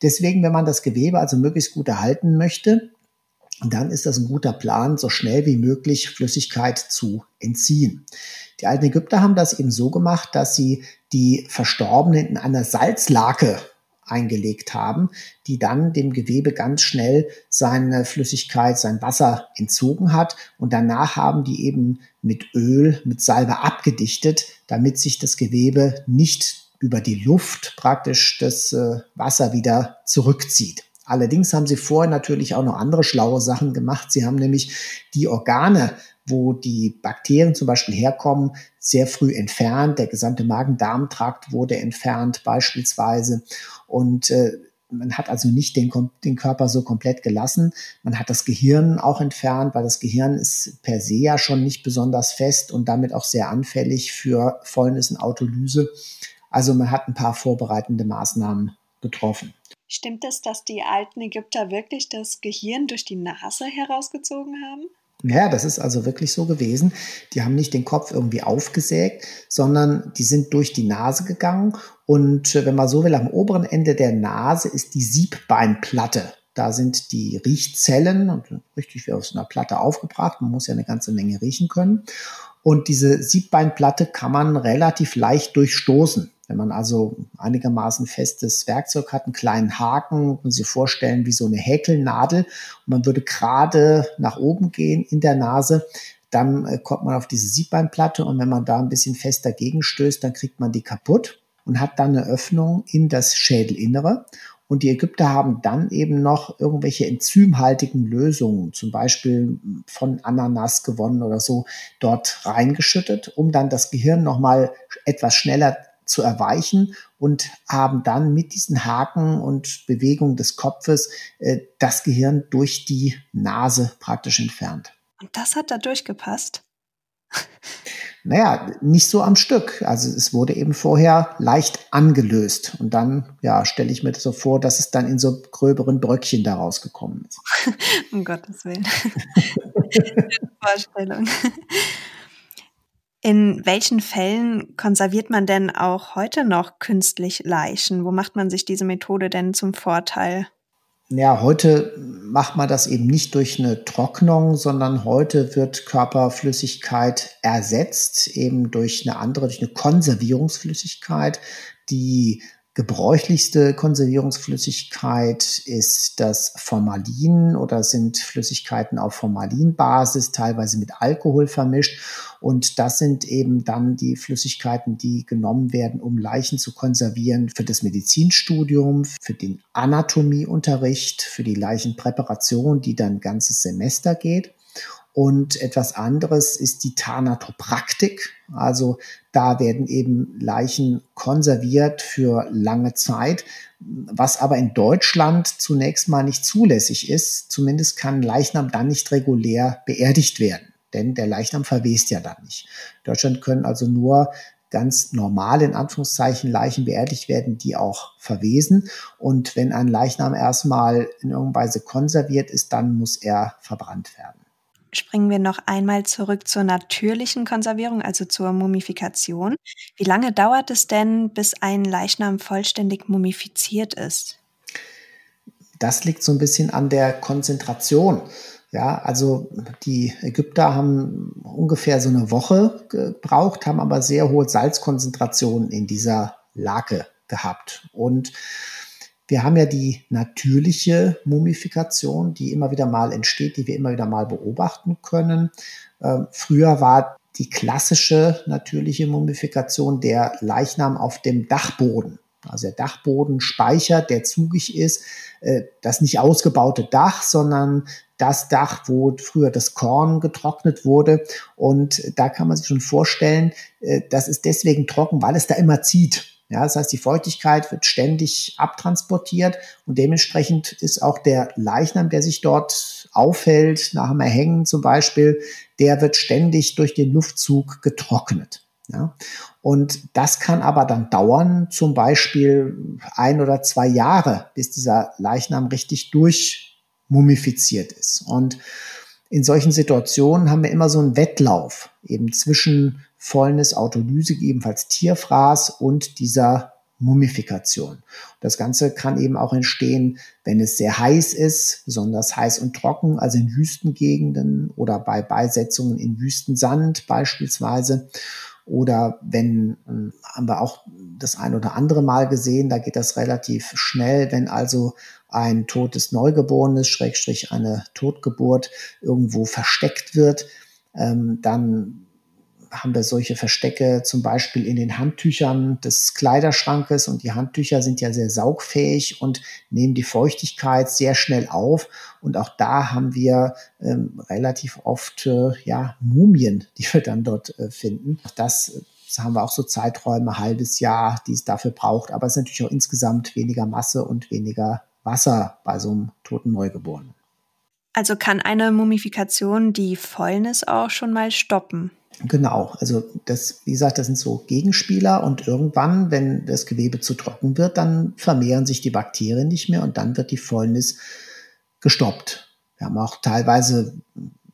Deswegen, wenn man das Gewebe also möglichst gut erhalten möchte, dann ist das ein guter Plan, so schnell wie möglich Flüssigkeit zu entziehen. Die alten Ägypter haben das eben so gemacht, dass sie die Verstorbenen in einer Salzlake eingelegt haben, die dann dem Gewebe ganz schnell seine Flüssigkeit, sein Wasser entzogen hat. Und danach haben die eben mit Öl, mit Salbe abgedichtet, damit sich das Gewebe nicht über die Luft praktisch das äh, Wasser wieder zurückzieht. Allerdings haben sie vorher natürlich auch noch andere schlaue Sachen gemacht. Sie haben nämlich die Organe wo die Bakterien zum Beispiel herkommen, sehr früh entfernt. Der gesamte Magen-Darm-Trakt wurde entfernt beispielsweise. Und äh, man hat also nicht den, den Körper so komplett gelassen. Man hat das Gehirn auch entfernt, weil das Gehirn ist per se ja schon nicht besonders fest und damit auch sehr anfällig für Fäulnis und Autolyse. Also man hat ein paar vorbereitende Maßnahmen getroffen. Stimmt es, dass die alten Ägypter wirklich das Gehirn durch die Nase herausgezogen haben? Ja, das ist also wirklich so gewesen. Die haben nicht den Kopf irgendwie aufgesägt, sondern die sind durch die Nase gegangen. Und äh, wenn man so will, am oberen Ende der Nase ist die Siebbeinplatte. Da sind die Riechzellen und richtig wie aus einer Platte aufgebracht. Man muss ja eine ganze Menge riechen können. Und diese Siebbeinplatte kann man relativ leicht durchstoßen. Wenn man also einigermaßen festes Werkzeug hat, einen kleinen Haken, können Sie sich vorstellen wie so eine Häkelnadel und man würde gerade nach oben gehen in der Nase, dann äh, kommt man auf diese Siebbeinplatte und wenn man da ein bisschen fest dagegen stößt, dann kriegt man die kaputt und hat dann eine Öffnung in das Schädelinnere. Und die Ägypter haben dann eben noch irgendwelche enzymhaltigen Lösungen, zum Beispiel von Ananas gewonnen oder so, dort reingeschüttet, um dann das Gehirn nochmal etwas schneller zu erweichen und haben dann mit diesen Haken und Bewegungen des Kopfes äh, das Gehirn durch die Nase praktisch entfernt. Und das hat da durchgepasst? Naja, nicht so am Stück. Also es wurde eben vorher leicht angelöst. Und dann, ja, stelle ich mir so vor, dass es dann in so gröberen Bröckchen daraus gekommen ist. um Gottes Willen. Vorstellung. In welchen Fällen konserviert man denn auch heute noch künstlich Leichen? Wo macht man sich diese Methode denn zum Vorteil? Ja, heute macht man das eben nicht durch eine Trocknung, sondern heute wird Körperflüssigkeit ersetzt, eben durch eine andere, durch eine Konservierungsflüssigkeit, die gebräuchlichste Konservierungsflüssigkeit ist das Formalin oder sind Flüssigkeiten auf Formalinbasis, teilweise mit Alkohol vermischt. Und das sind eben dann die Flüssigkeiten, die genommen werden, um Leichen zu konservieren für das Medizinstudium, für den Anatomieunterricht, für die Leichenpräparation, die dann ein ganzes Semester geht. Und etwas anderes ist die Thanatopraktik. Also da werden eben Leichen konserviert für lange Zeit, was aber in Deutschland zunächst mal nicht zulässig ist. Zumindest kann Leichnam dann nicht regulär beerdigt werden, denn der Leichnam verwest ja dann nicht. In Deutschland können also nur ganz normal in Anführungszeichen Leichen beerdigt werden, die auch verwesen. Und wenn ein Leichnam erstmal in irgendeiner Weise konserviert ist, dann muss er verbrannt werden springen wir noch einmal zurück zur natürlichen Konservierung, also zur Mumifikation. Wie lange dauert es denn, bis ein Leichnam vollständig mumifiziert ist? Das liegt so ein bisschen an der Konzentration. Ja, also die Ägypter haben ungefähr so eine Woche gebraucht, haben aber sehr hohe Salzkonzentrationen in dieser Lake gehabt. Und wir haben ja die natürliche Mumifikation, die immer wieder mal entsteht, die wir immer wieder mal beobachten können. Ähm, früher war die klassische natürliche Mumifikation der Leichnam auf dem Dachboden. Also der Dachbodenspeicher, der zugig ist, äh, das nicht ausgebaute Dach, sondern das Dach, wo früher das Korn getrocknet wurde. Und da kann man sich schon vorstellen, äh, das ist deswegen trocken, weil es da immer zieht. Ja, das heißt, die Feuchtigkeit wird ständig abtransportiert und dementsprechend ist auch der Leichnam, der sich dort aufhält, nach dem Erhängen zum Beispiel, der wird ständig durch den Luftzug getrocknet. Ja, und das kann aber dann dauern, zum Beispiel ein oder zwei Jahre, bis dieser Leichnam richtig durchmumifiziert ist. Und in solchen Situationen haben wir immer so einen Wettlauf eben zwischen Fäulnis, Autolyse, ebenfalls Tierfraß und dieser Mumifikation. Das Ganze kann eben auch entstehen, wenn es sehr heiß ist, besonders heiß und trocken, also in Wüstengegenden oder bei Beisetzungen in Wüstensand beispielsweise. Oder wenn, ähm, haben wir auch das ein oder andere Mal gesehen, da geht das relativ schnell, wenn also ein totes Neugeborenes, Schrägstrich eine Totgeburt irgendwo versteckt wird, ähm, dann haben wir solche Verstecke zum Beispiel in den Handtüchern des Kleiderschrankes und die Handtücher sind ja sehr saugfähig und nehmen die Feuchtigkeit sehr schnell auf. Und auch da haben wir ähm, relativ oft äh, ja, Mumien, die wir dann dort äh, finden. Das, das haben wir auch so Zeiträume, halbes Jahr, die es dafür braucht. Aber es ist natürlich auch insgesamt weniger Masse und weniger Wasser bei so einem toten Neugeborenen. Also kann eine Mumifikation die Fäulnis auch schon mal stoppen? Genau, also das, wie gesagt, das sind so Gegenspieler und irgendwann, wenn das Gewebe zu trocken wird, dann vermehren sich die Bakterien nicht mehr und dann wird die Fäulnis gestoppt. Wir haben auch teilweise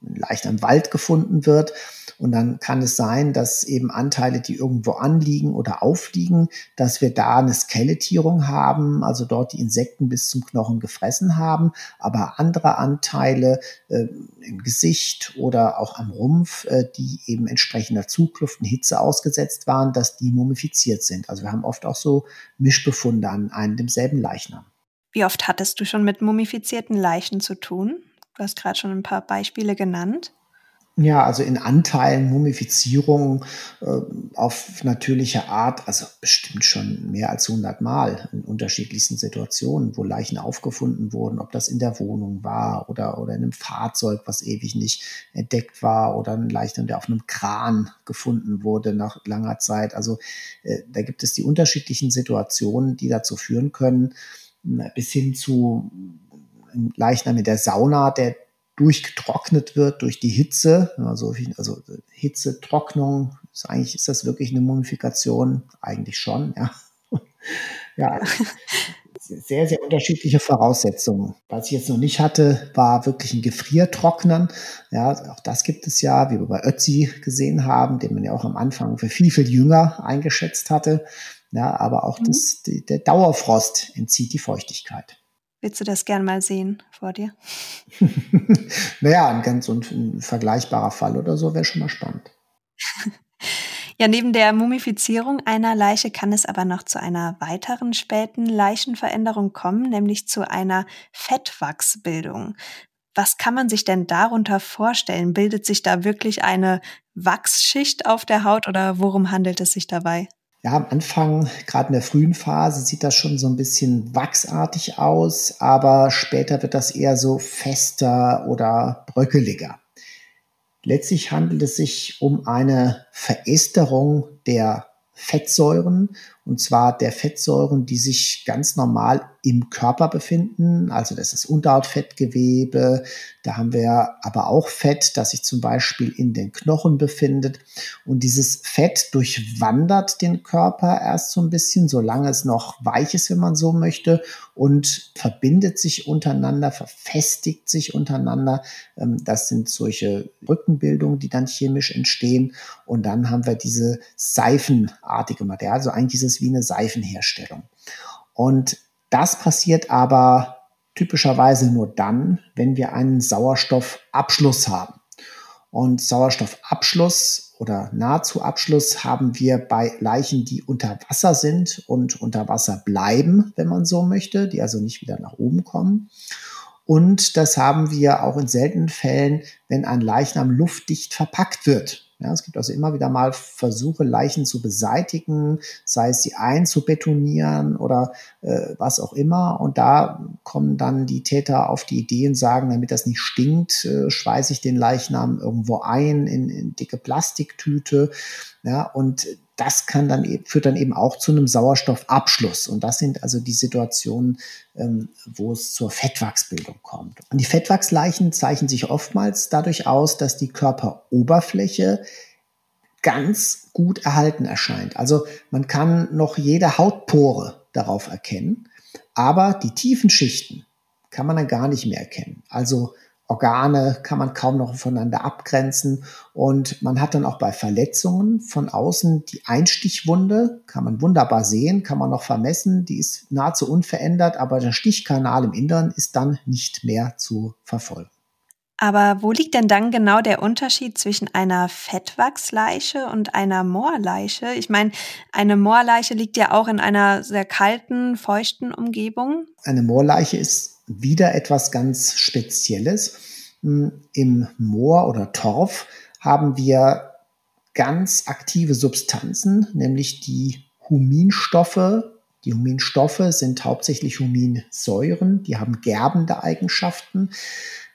leicht am Wald gefunden wird. Und dann kann es sein, dass eben Anteile, die irgendwo anliegen oder aufliegen, dass wir da eine Skelettierung haben, also dort die Insekten bis zum Knochen gefressen haben, aber andere Anteile äh, im Gesicht oder auch am Rumpf, äh, die eben entsprechender Zugluft und Hitze ausgesetzt waren, dass die mumifiziert sind. Also wir haben oft auch so Mischbefunde an einem demselben Leichnam. Wie oft hattest du schon mit mumifizierten Leichen zu tun? Du hast gerade schon ein paar Beispiele genannt. Ja, also in Anteilen Mumifizierung äh, auf natürliche Art, also bestimmt schon mehr als 100 Mal in unterschiedlichsten Situationen, wo Leichen aufgefunden wurden, ob das in der Wohnung war oder, oder in einem Fahrzeug, was ewig nicht entdeckt war oder ein Leichnam, der auf einem Kran gefunden wurde nach langer Zeit. Also äh, da gibt es die unterschiedlichen Situationen, die dazu führen können, bis hin zu Leichnam in der Sauna, der durchgetrocknet wird durch die Hitze. Also, also Hitzetrocknung, ist eigentlich ist das wirklich eine Mumifikation? Eigentlich schon, ja. ja. Sehr, sehr unterschiedliche Voraussetzungen. Was ich jetzt noch nicht hatte, war wirklich ein Gefriertrocknen. Ja, auch das gibt es ja, wie wir bei Ötzi gesehen haben, den man ja auch am Anfang für viel, viel jünger eingeschätzt hatte. Ja, aber auch mhm. das, der Dauerfrost entzieht die Feuchtigkeit. Willst du das gern mal sehen vor dir? naja, ein ganz ein vergleichbarer Fall oder so wäre schon mal spannend. Ja, neben der Mumifizierung einer Leiche kann es aber noch zu einer weiteren späten Leichenveränderung kommen, nämlich zu einer Fettwachsbildung. Was kann man sich denn darunter vorstellen? Bildet sich da wirklich eine Wachsschicht auf der Haut oder worum handelt es sich dabei? Ja, am Anfang, gerade in der frühen Phase, sieht das schon so ein bisschen wachsartig aus, aber später wird das eher so fester oder bröckeliger. Letztlich handelt es sich um eine Veresterung der Fettsäuren, und zwar der Fettsäuren, die sich ganz normal im Körper befinden. Also das ist Unterhautfettgewebe. Da haben wir aber auch Fett, das sich zum Beispiel in den Knochen befindet. Und dieses Fett durchwandert den Körper erst so ein bisschen, solange es noch weich ist, wenn man so möchte, und verbindet sich untereinander, verfestigt sich untereinander. Ähm, das sind solche Rückenbildungen, die dann chemisch entstehen. Und dann haben wir diese seifenartige Material, also eigentlich ist es wie eine Seifenherstellung. Und das passiert aber typischerweise nur dann, wenn wir einen Sauerstoffabschluss haben. Und Sauerstoffabschluss oder nahezu Abschluss haben wir bei Leichen, die unter Wasser sind und unter Wasser bleiben, wenn man so möchte, die also nicht wieder nach oben kommen. Und das haben wir auch in seltenen Fällen, wenn ein Leichnam luftdicht verpackt wird. Ja, es gibt also immer wieder mal Versuche, Leichen zu beseitigen, sei es sie einzubetonieren oder äh, was auch immer. Und da kommen dann die Täter auf die Idee und sagen, damit das nicht stinkt, äh, schweiße ich den Leichnam irgendwo ein in, in dicke Plastiktüte. Ja, und das kann dann e-, führt dann eben auch zu einem Sauerstoffabschluss. Und das sind also die Situationen, ähm, wo es zur Fettwachsbildung kommt. Und die Fettwachsleichen zeichnen sich oftmals dadurch aus, dass die Körperoberfläche ganz gut erhalten erscheint. Also man kann noch jede Hautpore darauf erkennen, aber die tiefen Schichten kann man dann gar nicht mehr erkennen. Also Organe kann man kaum noch voneinander abgrenzen. Und man hat dann auch bei Verletzungen von außen die Einstichwunde, kann man wunderbar sehen, kann man noch vermessen, die ist nahezu unverändert, aber der Stichkanal im Inneren ist dann nicht mehr zu verfolgen. Aber wo liegt denn dann genau der Unterschied zwischen einer Fettwachsleiche und einer Moorleiche? Ich meine, eine Moorleiche liegt ja auch in einer sehr kalten, feuchten Umgebung. Eine Moorleiche ist wieder etwas ganz Spezielles. Hm, Im Moor oder Torf haben wir ganz aktive Substanzen, nämlich die Huminstoffe. Die Huminstoffe sind hauptsächlich Huminsäuren, die haben gerbende Eigenschaften.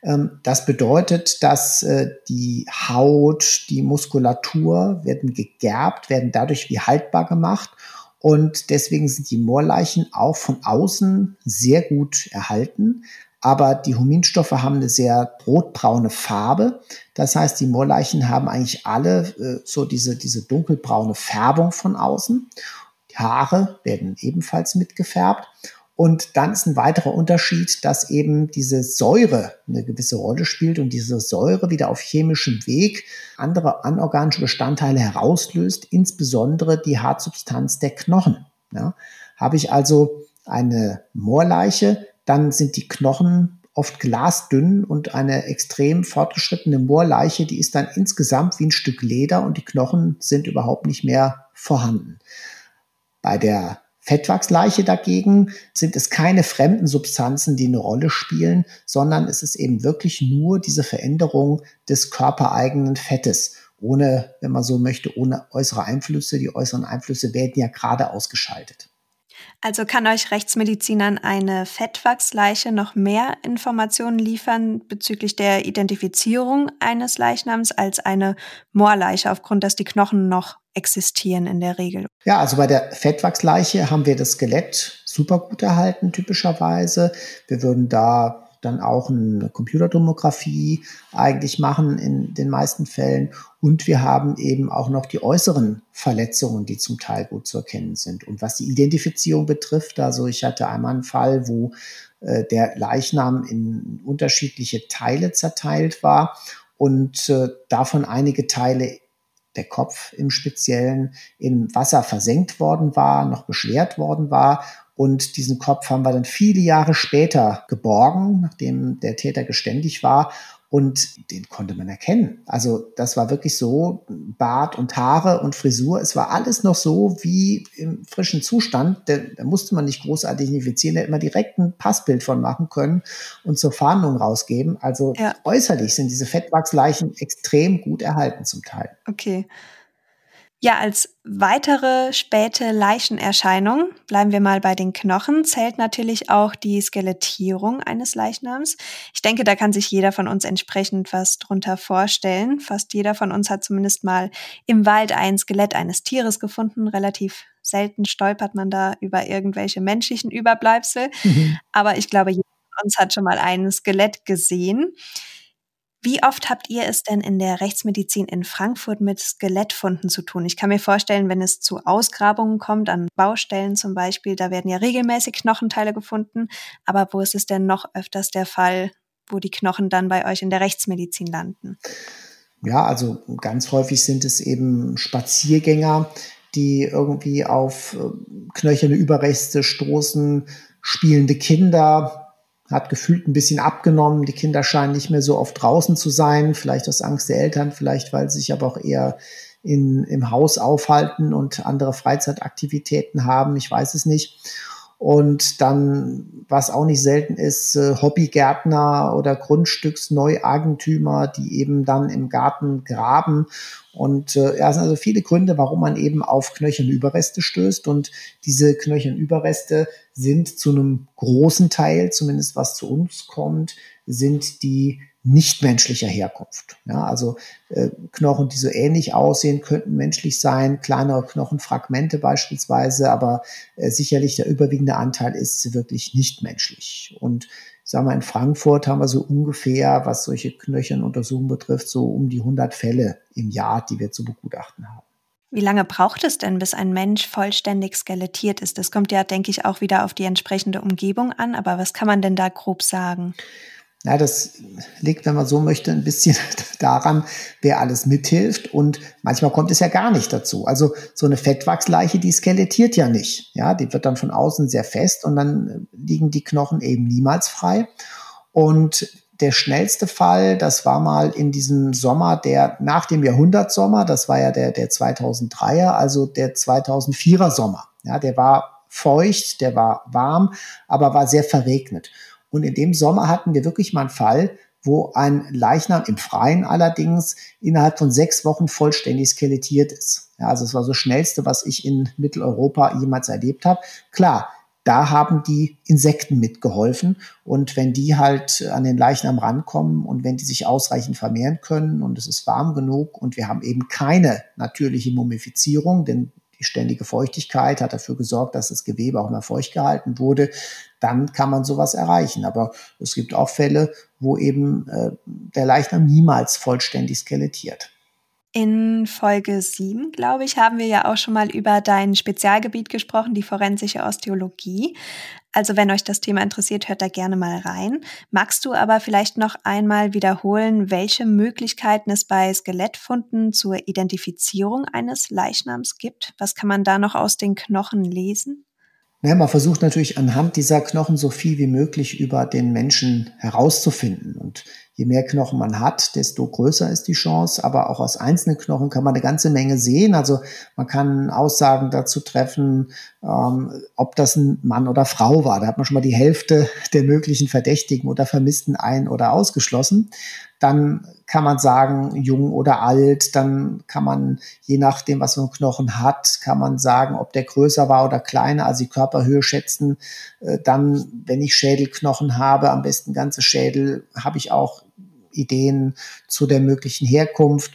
Ähm, das bedeutet, dass äh, die Haut, die Muskulatur werden gegerbt, werden dadurch wie haltbar gemacht und deswegen sind die Moorleichen auch von außen sehr gut erhalten. Aber die Huminstoffe haben eine sehr rotbraune Farbe. Das heißt, die Moorleichen haben eigentlich alle äh, so diese, diese dunkelbraune Färbung von außen. Die Haare werden ebenfalls mitgefärbt. Und dann ist ein weiterer Unterschied, dass eben diese Säure eine gewisse Rolle spielt und diese Säure wieder auf chemischem Weg andere anorganische Bestandteile herauslöst, insbesondere die Hartsubstanz der Knochen. Ja, habe ich also eine Moorleiche, dann sind die Knochen oft glasdünn und eine extrem fortgeschrittene Moorleiche, die ist dann insgesamt wie ein Stück Leder und die Knochen sind überhaupt nicht mehr vorhanden. Bei der Fettwachsleiche dagegen sind es keine fremden Substanzen, die eine Rolle spielen, sondern es ist eben wirklich nur diese Veränderung des körpereigenen Fettes. Ohne, wenn man so möchte, ohne äußere Einflüsse. Die äußeren Einflüsse werden ja gerade ausgeschaltet. Also kann euch Rechtsmedizinern eine Fettwachsleiche noch mehr Informationen liefern bezüglich der Identifizierung eines Leichnams als eine Moorleiche, aufgrund dass die Knochen noch existieren in der Regel. Ja, also bei der Fettwachsleiche haben wir das Skelett super gut erhalten, typischerweise. Wir würden da dann auch eine Computertomographie eigentlich machen in den meisten Fällen. Und wir haben eben auch noch die äußeren Verletzungen, die zum Teil gut zu erkennen sind. Und was die Identifizierung betrifft, also ich hatte einmal einen Fall, wo äh, der Leichnam in unterschiedliche Teile zerteilt war und äh, davon einige Teile der Kopf im Speziellen im Wasser versenkt worden war, noch beschwert worden war. Und diesen Kopf haben wir dann viele Jahre später geborgen, nachdem der Täter geständig war. Und den konnte man erkennen. Also das war wirklich so, Bart und Haare und Frisur, es war alles noch so wie im frischen Zustand. Da, da musste man nicht großartig identifizieren, da hätte man direkt ein Passbild von machen können und zur Fahndung rausgeben. Also ja. äußerlich sind diese Fettwachsleichen extrem gut erhalten zum Teil. Okay. Ja, als weitere späte Leichenerscheinung, bleiben wir mal bei den Knochen, zählt natürlich auch die Skelettierung eines Leichnams. Ich denke, da kann sich jeder von uns entsprechend was drunter vorstellen. Fast jeder von uns hat zumindest mal im Wald ein Skelett eines Tieres gefunden. Relativ selten stolpert man da über irgendwelche menschlichen Überbleibsel. Mhm. Aber ich glaube, jeder von uns hat schon mal ein Skelett gesehen. Wie oft habt ihr es denn in der Rechtsmedizin in Frankfurt mit Skelettfunden zu tun? Ich kann mir vorstellen, wenn es zu Ausgrabungen kommt, an Baustellen zum Beispiel, da werden ja regelmäßig Knochenteile gefunden. Aber wo ist es denn noch öfters der Fall, wo die Knochen dann bei euch in der Rechtsmedizin landen? Ja, also ganz häufig sind es eben Spaziergänger, die irgendwie auf äh, knöcherne Überreste stoßen, spielende Kinder, hat gefühlt ein bisschen abgenommen. Die Kinder scheinen nicht mehr so oft draußen zu sein, vielleicht aus Angst der Eltern, vielleicht weil sie sich aber auch eher in, im Haus aufhalten und andere Freizeitaktivitäten haben. Ich weiß es nicht. Und dann, was auch nicht selten ist, äh, Hobbygärtner oder Grundstücksneueigentümer, die eben dann im Garten graben. Und äh, ja, es sind also viele Gründe, warum man eben auf knöcherne Überreste stößt. Und diese knöchernen Überreste sind zu einem großen Teil, zumindest was zu uns kommt, sind die nichtmenschlicher Herkunft. Ja, also äh, Knochen, die so ähnlich aussehen, könnten menschlich sein, kleinere Knochenfragmente beispielsweise, aber äh, sicherlich der überwiegende Anteil ist wirklich nicht menschlich. Und sagen wir, in Frankfurt haben wir so ungefähr, was solche Knöchernuntersuchungen betrifft, so um die 100 Fälle im Jahr, die wir zu begutachten haben. Wie lange braucht es denn, bis ein Mensch vollständig skelettiert ist? Das kommt ja, denke ich, auch wieder auf die entsprechende Umgebung an. Aber was kann man denn da grob sagen? Ja, das liegt, wenn man so möchte, ein bisschen daran, wer alles mithilft. Und manchmal kommt es ja gar nicht dazu. Also so eine Fettwachsleiche, die skelettiert ja nicht. Ja, die wird dann von außen sehr fest und dann liegen die Knochen eben niemals frei. Und der schnellste Fall, das war mal in diesem Sommer, der nach dem Jahrhundertsommer, das war ja der, der 2003er, also der 2004er Sommer. Ja, der war feucht, der war warm, aber war sehr verregnet. Und in dem Sommer hatten wir wirklich mal einen Fall, wo ein Leichnam im Freien allerdings innerhalb von sechs Wochen vollständig skelettiert ist. Ja, also es war so schnellste, was ich in Mitteleuropa jemals erlebt habe. Klar, da haben die Insekten mitgeholfen. Und wenn die halt an den Leichnam rankommen und wenn die sich ausreichend vermehren können und es ist warm genug und wir haben eben keine natürliche Mumifizierung, denn die ständige Feuchtigkeit hat dafür gesorgt, dass das Gewebe auch immer feucht gehalten wurde, dann kann man sowas erreichen. Aber es gibt auch Fälle, wo eben äh, der Leichnam niemals vollständig skelettiert. In Folge 7, glaube ich, haben wir ja auch schon mal über dein Spezialgebiet gesprochen, die forensische Osteologie. Also wenn euch das Thema interessiert, hört da gerne mal rein. Magst du aber vielleicht noch einmal wiederholen, welche Möglichkeiten es bei Skelettfunden zur Identifizierung eines Leichnams gibt? Was kann man da noch aus den Knochen lesen? Ja, man versucht natürlich anhand dieser Knochen so viel wie möglich über den Menschen herauszufinden. Und je mehr Knochen man hat, desto größer ist die Chance. Aber auch aus einzelnen Knochen kann man eine ganze Menge sehen. Also man kann Aussagen dazu treffen, ähm, ob das ein Mann oder Frau war. Da hat man schon mal die Hälfte der möglichen Verdächtigen oder Vermissten ein- oder ausgeschlossen. Dann kann man sagen, jung oder alt. Dann kann man, je nachdem, was man Knochen hat, kann man sagen, ob der größer war oder kleiner, also die Körperhöhe schätzen. Äh, dann, wenn ich Schädelknochen habe, am besten ganze Schädel, habe ich auch Ideen zu der möglichen Herkunft.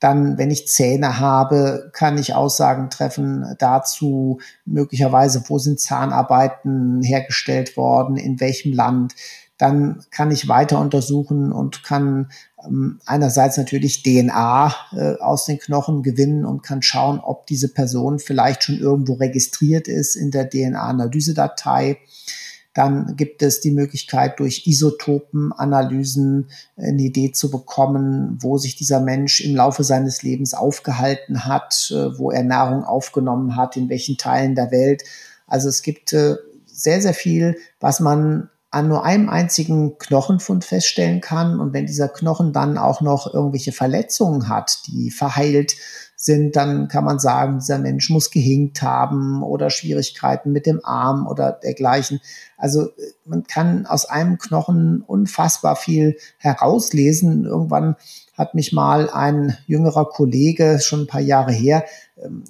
Dann, wenn ich Zähne habe, kann ich Aussagen treffen dazu, möglicherweise, wo sind Zahnarbeiten hergestellt worden, in welchem Land. Dann kann ich weiter untersuchen und kann ähm, einerseits natürlich DNA äh, aus den Knochen gewinnen und kann schauen, ob diese Person vielleicht schon irgendwo registriert ist in der DNA-Analysedatei. Dann gibt es die Möglichkeit, durch Isotopenanalysen eine Idee zu bekommen, wo sich dieser Mensch im Laufe seines Lebens aufgehalten hat, äh, wo er Nahrung aufgenommen hat, in welchen Teilen der Welt. Also es gibt äh, sehr, sehr viel, was man an nur einem einzigen Knochenfund feststellen kann. Und wenn dieser Knochen dann auch noch irgendwelche Verletzungen hat, die verheilt sind, dann kann man sagen, dieser Mensch muss gehinkt haben oder Schwierigkeiten mit dem Arm oder dergleichen. Also äh, man kann aus einem Knochen unfassbar viel herauslesen. Irgendwann hat mich mal ein jüngerer Kollege, schon ein paar Jahre her, ähm,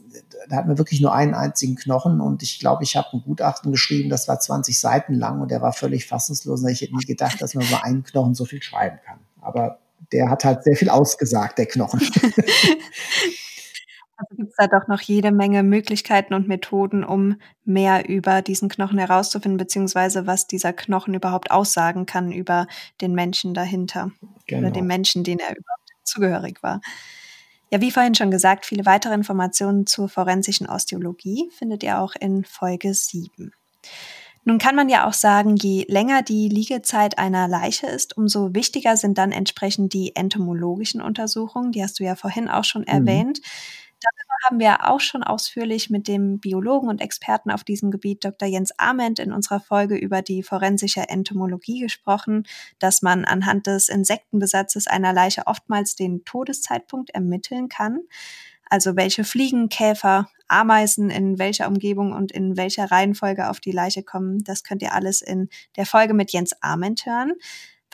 da hat man wirklich nur einen einzigen Knochen und ich glaube, ich habe ein Gutachten geschrieben, das war 20 Seiten lang und der war völlig fassungslos ich hätte nie gedacht, dass man über einen Knochen so viel schreiben kann. Aber der hat halt sehr viel ausgesagt, der Knochen. Also gibt es da doch noch jede Menge Möglichkeiten und Methoden, um mehr über diesen Knochen herauszufinden, beziehungsweise was dieser Knochen überhaupt aussagen kann über den Menschen dahinter genau. oder den Menschen, den er überhaupt zugehörig war. Ja, wie vorhin schon gesagt, viele weitere Informationen zur forensischen Osteologie findet ihr auch in Folge 7. Nun kann man ja auch sagen, je länger die Liegezeit einer Leiche ist, umso wichtiger sind dann entsprechend die entomologischen Untersuchungen. Die hast du ja vorhin auch schon mhm. erwähnt. Darüber haben wir auch schon ausführlich mit dem Biologen und Experten auf diesem Gebiet Dr. Jens Ament in unserer Folge über die forensische Entomologie gesprochen, dass man anhand des Insektenbesatzes einer Leiche oftmals den Todeszeitpunkt ermitteln kann. Also welche Fliegen, Käfer, Ameisen in welcher Umgebung und in welcher Reihenfolge auf die Leiche kommen, das könnt ihr alles in der Folge mit Jens Ament hören.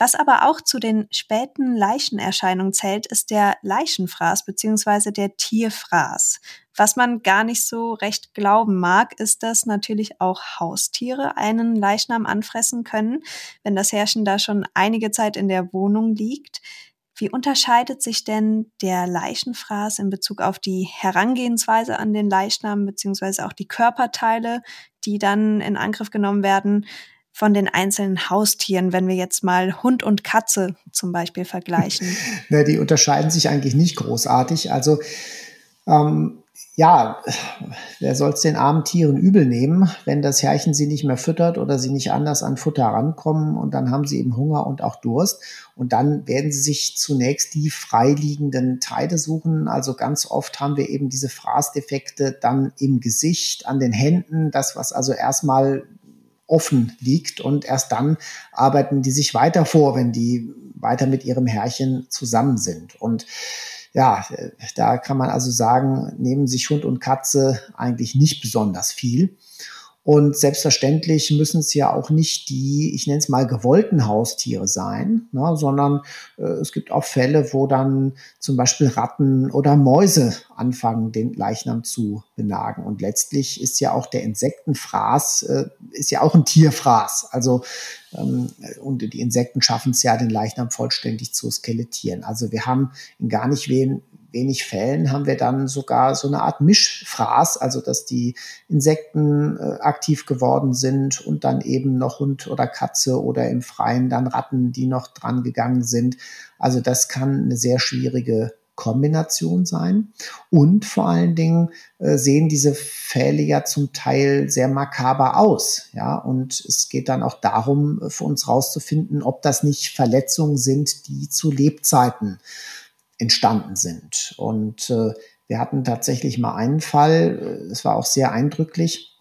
Was aber auch zu den späten Leichenerscheinungen zählt, ist der Leichenfraß bzw. der Tierfraß. Was man gar nicht so recht glauben mag, ist, dass natürlich auch Haustiere einen Leichnam anfressen können, wenn das Herrchen da schon einige Zeit in der Wohnung liegt. Wie unterscheidet sich denn der Leichenfraß in Bezug auf die Herangehensweise an den Leichnam beziehungsweise auch die Körperteile, die dann in Angriff genommen werden? Von den einzelnen Haustieren, wenn wir jetzt mal Hund und Katze zum Beispiel vergleichen? Na, die unterscheiden sich eigentlich nicht großartig. Also ähm, ja, wer soll es den armen Tieren übel nehmen, wenn das Herrchen sie nicht mehr füttert oder sie nicht anders an Futter rankommen und dann haben sie eben Hunger und auch Durst und dann werden sie sich zunächst die freiliegenden Teile suchen. Also ganz oft haben wir eben diese Fraßdefekte dann im Gesicht, an den Händen, das was also erstmal offen liegt und erst dann arbeiten die sich weiter vor, wenn die weiter mit ihrem Herrchen zusammen sind und ja, da kann man also sagen, nehmen sich Hund und Katze eigentlich nicht besonders viel. Und selbstverständlich müssen es ja auch nicht die, ich nenne es mal, gewollten Haustiere sein, ne, sondern äh, es gibt auch Fälle, wo dann zum Beispiel Ratten oder Mäuse anfangen, den Leichnam zu benagen. Und letztlich ist ja auch der Insektenfraß, äh, ist ja auch ein Tierfraß. Also ähm, und die Insekten schaffen es ja, den Leichnam vollständig zu skelettieren. Also wir haben in gar nicht wen, wenig Fällen haben wir dann sogar so eine Art Mischfraß, also dass die Insekten äh, aktiv geworden sind und dann eben noch Hund oder Katze oder im Freien dann Ratten, die noch dran gegangen sind. Also das kann eine sehr schwierige Kombination sein. Und vor allen Dingen äh, sehen diese Fälle ja zum Teil sehr makaber aus. Ja, und es geht dann auch darum, für uns rauszufinden, ob das nicht Verletzungen sind, die zu Lebzeiten entstanden sind. Und äh, wir hatten tatsächlich mal einen Fall, äh, es war auch sehr eindrücklich.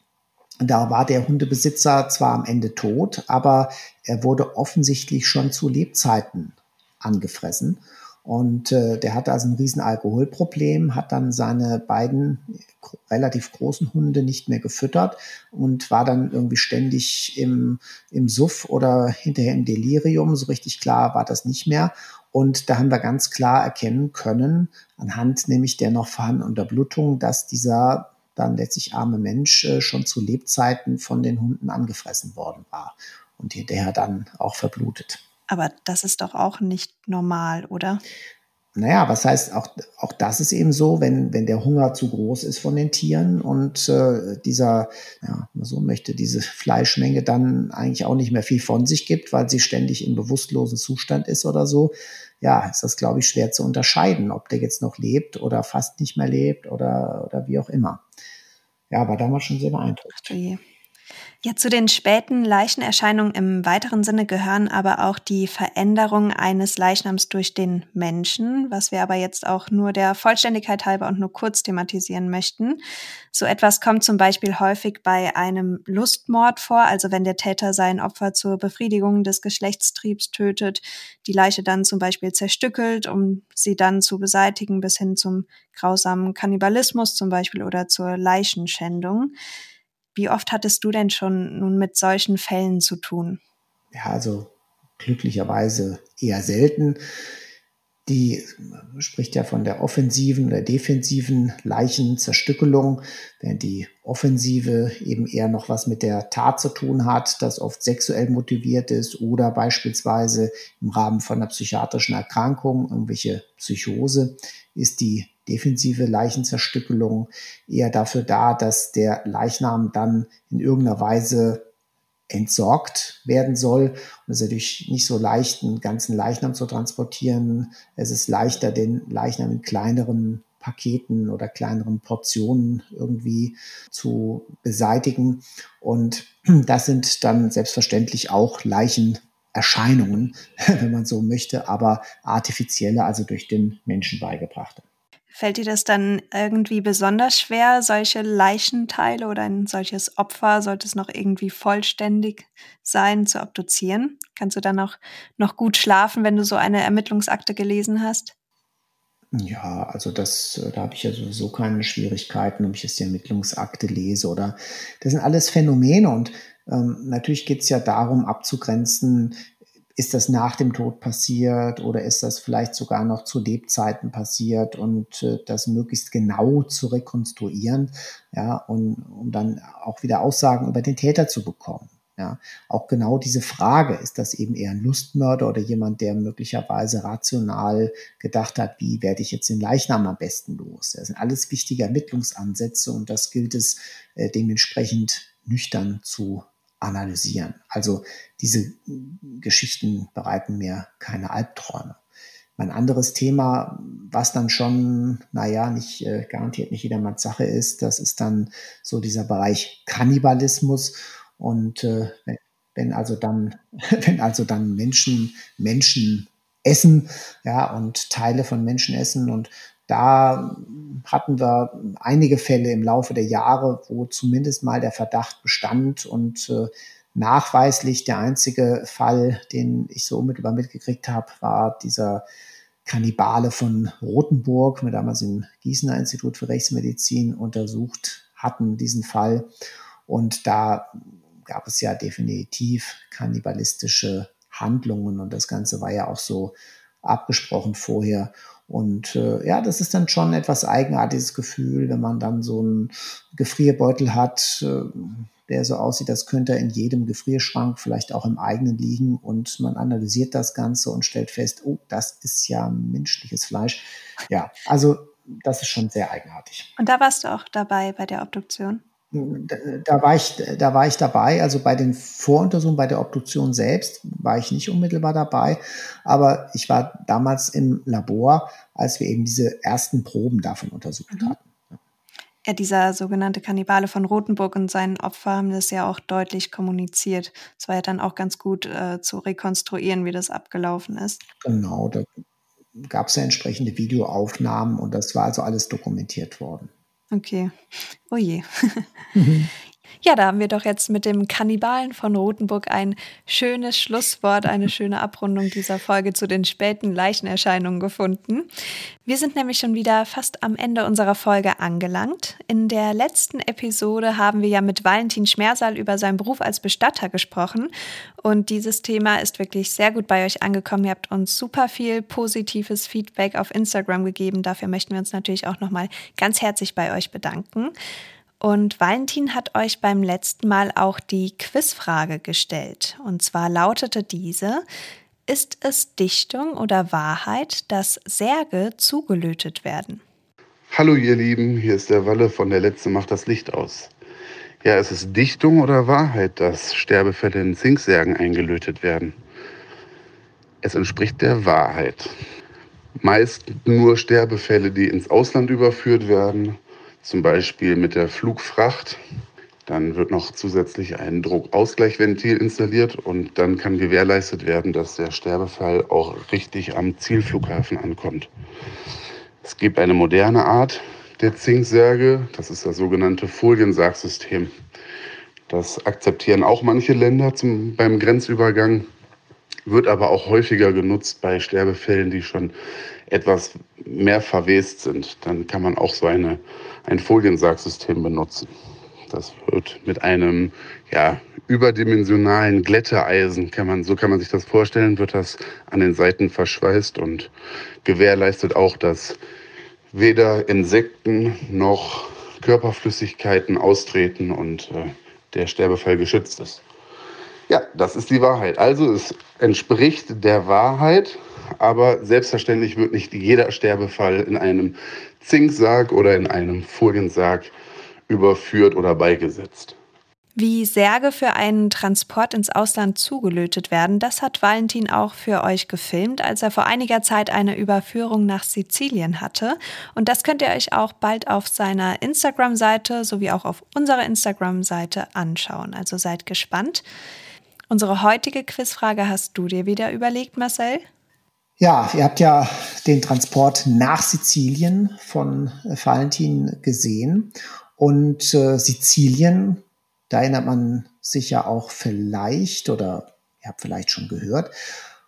Da war der Hundebesitzer zwar am Ende tot, aber er wurde offensichtlich schon zu Lebzeiten angefressen. Und äh, der hatte also ein riesen Alkoholproblem, hat dann seine beiden relativ großen Hunde nicht mehr gefüttert und war dann irgendwie ständig im, im Suff oder hinterher im Delirium. So richtig klar war das nicht mehr. Und da haben wir ganz klar erkennen können, anhand nämlich der noch vorhandenen Unterblutung, dass dieser dann letztlich arme Mensch äh, schon zu Lebzeiten von den Hunden angefressen worden war und hinterher dann auch verblutet. Aber das ist doch auch nicht normal, oder? Naja, was heißt, auch, auch das ist eben so, wenn, wenn der Hunger zu groß ist von den Tieren und äh, dieser, ja, so möchte, diese Fleischmenge dann eigentlich auch nicht mehr viel von sich gibt, weil sie ständig im bewusstlosen Zustand ist oder so, ja, ist das, glaube ich, schwer zu unterscheiden, ob der jetzt noch lebt oder fast nicht mehr lebt oder, oder wie auch immer. Ja, war damals schon sehr beeindruckt. Ach, ja, zu den späten Leichenerscheinungen im weiteren Sinne gehören aber auch die Veränderung eines Leichnams durch den Menschen, was wir aber jetzt auch nur der Vollständigkeit halber und nur kurz thematisieren möchten. So etwas kommt zum Beispiel häufig bei einem Lustmord vor, also wenn der Täter sein Opfer zur Befriedigung des Geschlechtstriebs tötet, die Leiche dann zum Beispiel zerstückelt, um sie dann zu beseitigen, bis hin zum grausamen Kannibalismus zum Beispiel oder zur Leichenschändung. Wie oft hattest du denn schon nun mit solchen Fällen zu tun? Ja, also glücklicherweise eher selten. Die spricht ja von der offensiven oder defensiven Leichenzerstückelung, während die Offensive eben eher noch was mit der Tat zu tun hat, das oft sexuell motiviert ist oder beispielsweise im Rahmen von einer psychiatrischen Erkrankung, irgendwelche Psychose, ist die defensive Leichenzerstückelung eher dafür da, dass der Leichnam dann in irgendeiner Weise entsorgt werden soll. Und es ist natürlich nicht so leicht, einen ganzen Leichnam zu transportieren. Es ist leichter, den Leichnam in kleineren Paketen oder kleineren Portionen irgendwie zu beseitigen. Und das sind dann selbstverständlich auch Leichenerscheinungen, wenn man so möchte, aber artifizielle, also durch den Menschen beigebrachte. Fällt dir das dann irgendwie besonders schwer, solche Leichenteile oder ein solches Opfer, sollte es noch irgendwie vollständig sein, zu obduzieren? Kannst du dann auch noch gut schlafen, wenn du so eine Ermittlungsakte gelesen hast? Ja, also das, da habe ich ja sowieso keine Schwierigkeiten, ob ich jetzt die Ermittlungsakte lese oder das sind alles Phänomene und ähm, natürlich geht es ja darum abzugrenzen, ist das nach dem Tod passiert oder ist das vielleicht sogar noch zu Lebzeiten passiert und äh, das möglichst genau zu rekonstruieren, ja, und um dann auch wieder Aussagen über den Täter zu bekommen. Ja, auch genau diese Frage, ist das eben eher ein Lustmörder oder jemand, der möglicherweise rational gedacht hat, wie werde ich jetzt den Leichnam am besten los? Das sind alles wichtige Ermittlungsansätze und das gilt es äh, dementsprechend nüchtern zu analysieren. Also diese Geschichten bereiten mir keine Albträume. Ein anderes Thema, was dann schon, naja, nicht äh, garantiert nicht jedermanns Sache ist, das ist dann so dieser Bereich Kannibalismus. Und äh, wenn also dann, wenn also dann Menschen Menschen essen, ja, und Teile von Menschen essen und da hatten wir einige Fälle im Laufe der Jahre, wo zumindest mal der Verdacht bestand und äh, nachweislich der einzige Fall, den ich so unmittelbar mitgekriegt habe, war dieser Kannibale von Rothenburg, wir damals im Gießener Institut für Rechtsmedizin untersucht hatten, diesen Fall. Und da gab es ja definitiv kannibalistische Handlungen und das Ganze war ja auch so abgesprochen vorher. Und äh, ja, das ist dann schon etwas eigenartiges Gefühl, wenn man dann so einen Gefrierbeutel hat, äh, der so aussieht, als könnte in jedem Gefrierschrank, vielleicht auch im eigenen liegen. Und man analysiert das Ganze und stellt fest, oh, das ist ja menschliches Fleisch. Ja, also das ist schon sehr eigenartig. Und da warst du auch dabei bei der Obduktion? Da, war ich, da war ich dabei, also bei den Voruntersuchungen, bei der Obduktion selbst war ich nicht unmittelbar dabei, aber ich war damals im Labor, als wir eben diese ersten Proben davon untersucht mhm. hatten. Ja, dieser sogenannte Kannibale von Rothenburg und seinen Opfer haben das ja auch deutlich kommuniziert. Es war ja dann auch ganz gut äh, zu rekonstruieren, wie das abgelaufen ist. Genau, da gab es ja entsprechende Videoaufnahmen und das war also alles dokumentiert worden. Okay. Oh je. Mhm. Ja, da haben wir doch jetzt mit dem Kannibalen von Rothenburg ein schönes Schlusswort, eine schöne Abrundung dieser Folge zu den späten Leichenerscheinungen gefunden. Wir sind nämlich schon wieder fast am Ende unserer Folge angelangt. In der letzten Episode haben wir ja mit Valentin Schmersal über seinen Beruf als Bestatter gesprochen. Und dieses Thema ist wirklich sehr gut bei euch angekommen. Ihr habt uns super viel positives Feedback auf Instagram gegeben. Dafür möchten wir uns natürlich auch nochmal ganz herzlich bei euch bedanken. Und Valentin hat euch beim letzten Mal auch die Quizfrage gestellt. Und zwar lautete diese, ist es Dichtung oder Wahrheit, dass Särge zugelötet werden? Hallo ihr Lieben, hier ist der Walle von der Letzte macht das Licht aus. Ja, ist es Dichtung oder Wahrheit, dass Sterbefälle in Zinksärgen eingelötet werden? Es entspricht der Wahrheit. Meist nur Sterbefälle, die ins Ausland überführt werden zum Beispiel mit der Flugfracht. Dann wird noch zusätzlich ein Druckausgleichventil installiert und dann kann gewährleistet werden, dass der Sterbefall auch richtig am Zielflughafen ankommt. Es gibt eine moderne Art der Zinksärge, das ist das sogenannte Foliensargsystem. Das akzeptieren auch manche Länder zum, beim Grenzübergang, wird aber auch häufiger genutzt bei Sterbefällen, die schon etwas mehr verwest sind. Dann kann man auch so eine ein Foliensargsystem benutzen. Das wird mit einem ja, überdimensionalen Glätteeisen, kann man, so kann man sich das vorstellen, wird das an den Seiten verschweißt und gewährleistet auch, dass weder Insekten noch Körperflüssigkeiten austreten und äh, der Sterbefall geschützt ist. Ja, das ist die Wahrheit. Also es entspricht der Wahrheit, aber selbstverständlich wird nicht jeder Sterbefall in einem Zinksarg oder in einem Foliensarg überführt oder beigesetzt. Wie Särge für einen Transport ins Ausland zugelötet werden, das hat Valentin auch für euch gefilmt, als er vor einiger Zeit eine Überführung nach Sizilien hatte. Und das könnt ihr euch auch bald auf seiner Instagram-Seite sowie auch auf unserer Instagram-Seite anschauen. Also seid gespannt. Unsere heutige Quizfrage hast du dir wieder überlegt, Marcel? Ja, ihr habt ja den Transport nach Sizilien von äh, Valentin gesehen. Und äh, Sizilien, da erinnert man sich ja auch vielleicht, oder ihr habt vielleicht schon gehört,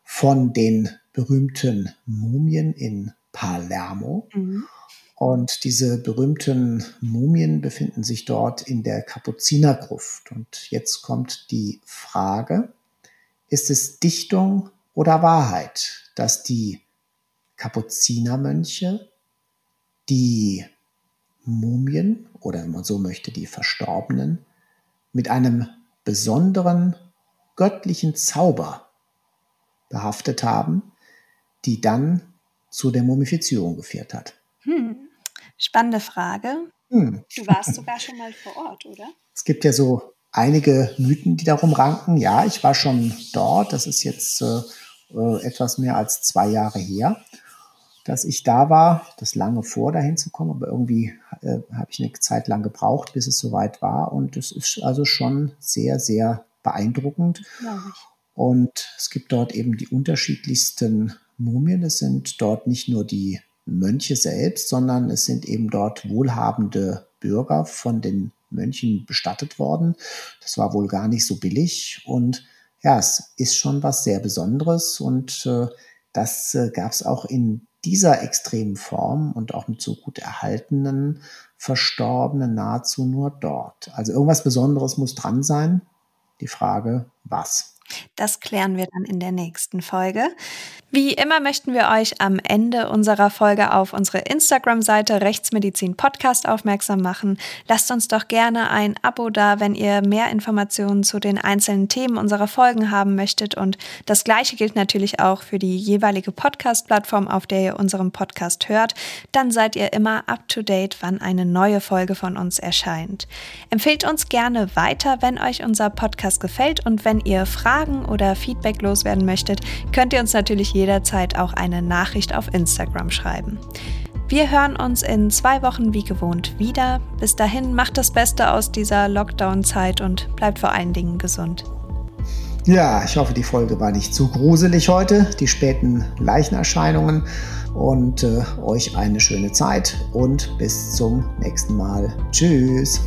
von den berühmten Mumien in Palermo. Mhm. Und diese berühmten Mumien befinden sich dort in der Kapuzinergruft. Und jetzt kommt die Frage, ist es Dichtung oder Wahrheit? dass die Kapuzinermönche die Mumien oder wenn man so möchte, die Verstorbenen mit einem besonderen göttlichen Zauber behaftet haben, die dann zu der Mumifizierung geführt hat. Hm. Spannende Frage. Hm. Du warst sogar schon mal vor Ort, oder? Es gibt ja so einige Mythen, die darum ranken. Ja, ich war schon dort. Das ist jetzt äh, äh, etwas mehr als zwei Jahre her. dass ich da war, das lange vor, dahin zu kommen, aber irgendwie äh, habe ich eine Zeit lang gebraucht, bis es soweit war. Und es ist also schon sehr, sehr beeindruckend. Und es gibt dort eben die unterschiedlichsten Mumien. Es sind dort nicht nur die Mönche selbst, sondern es sind eben dort wohlhabende Bürger von den Mönchen bestattet worden. Das war wohl gar nicht so billig und ja, es ist schon was sehr Besonderes und äh, das äh, gab es auch in dieser extremen Form und auch mit so gut erhaltenen Verstorbenen nahezu nur dort. Also irgendwas Besonderes muss dran sein. Die Frage, was? Das klären wir dann in der nächsten Folge. Wie immer möchten wir euch am Ende unserer Folge auf unsere Instagram-Seite Rechtsmedizin Podcast aufmerksam machen. Lasst uns doch gerne ein Abo da, wenn ihr mehr Informationen zu den einzelnen Themen unserer Folgen haben möchtet. Und das Gleiche gilt natürlich auch für die jeweilige Podcast-Plattform, auf der ihr unseren Podcast hört. Dann seid ihr immer up to date, wann eine neue Folge von uns erscheint. Empfehlt uns gerne weiter, wenn euch unser Podcast gefällt und wenn ihr Fragen oder Feedback loswerden möchtet, könnt ihr uns natürlich jederzeit auch eine Nachricht auf Instagram schreiben. Wir hören uns in zwei Wochen wie gewohnt wieder. Bis dahin macht das Beste aus dieser Lockdown-Zeit und bleibt vor allen Dingen gesund. Ja, ich hoffe, die Folge war nicht zu gruselig heute, die späten Leichenerscheinungen. Und äh, euch eine schöne Zeit und bis zum nächsten Mal. Tschüss.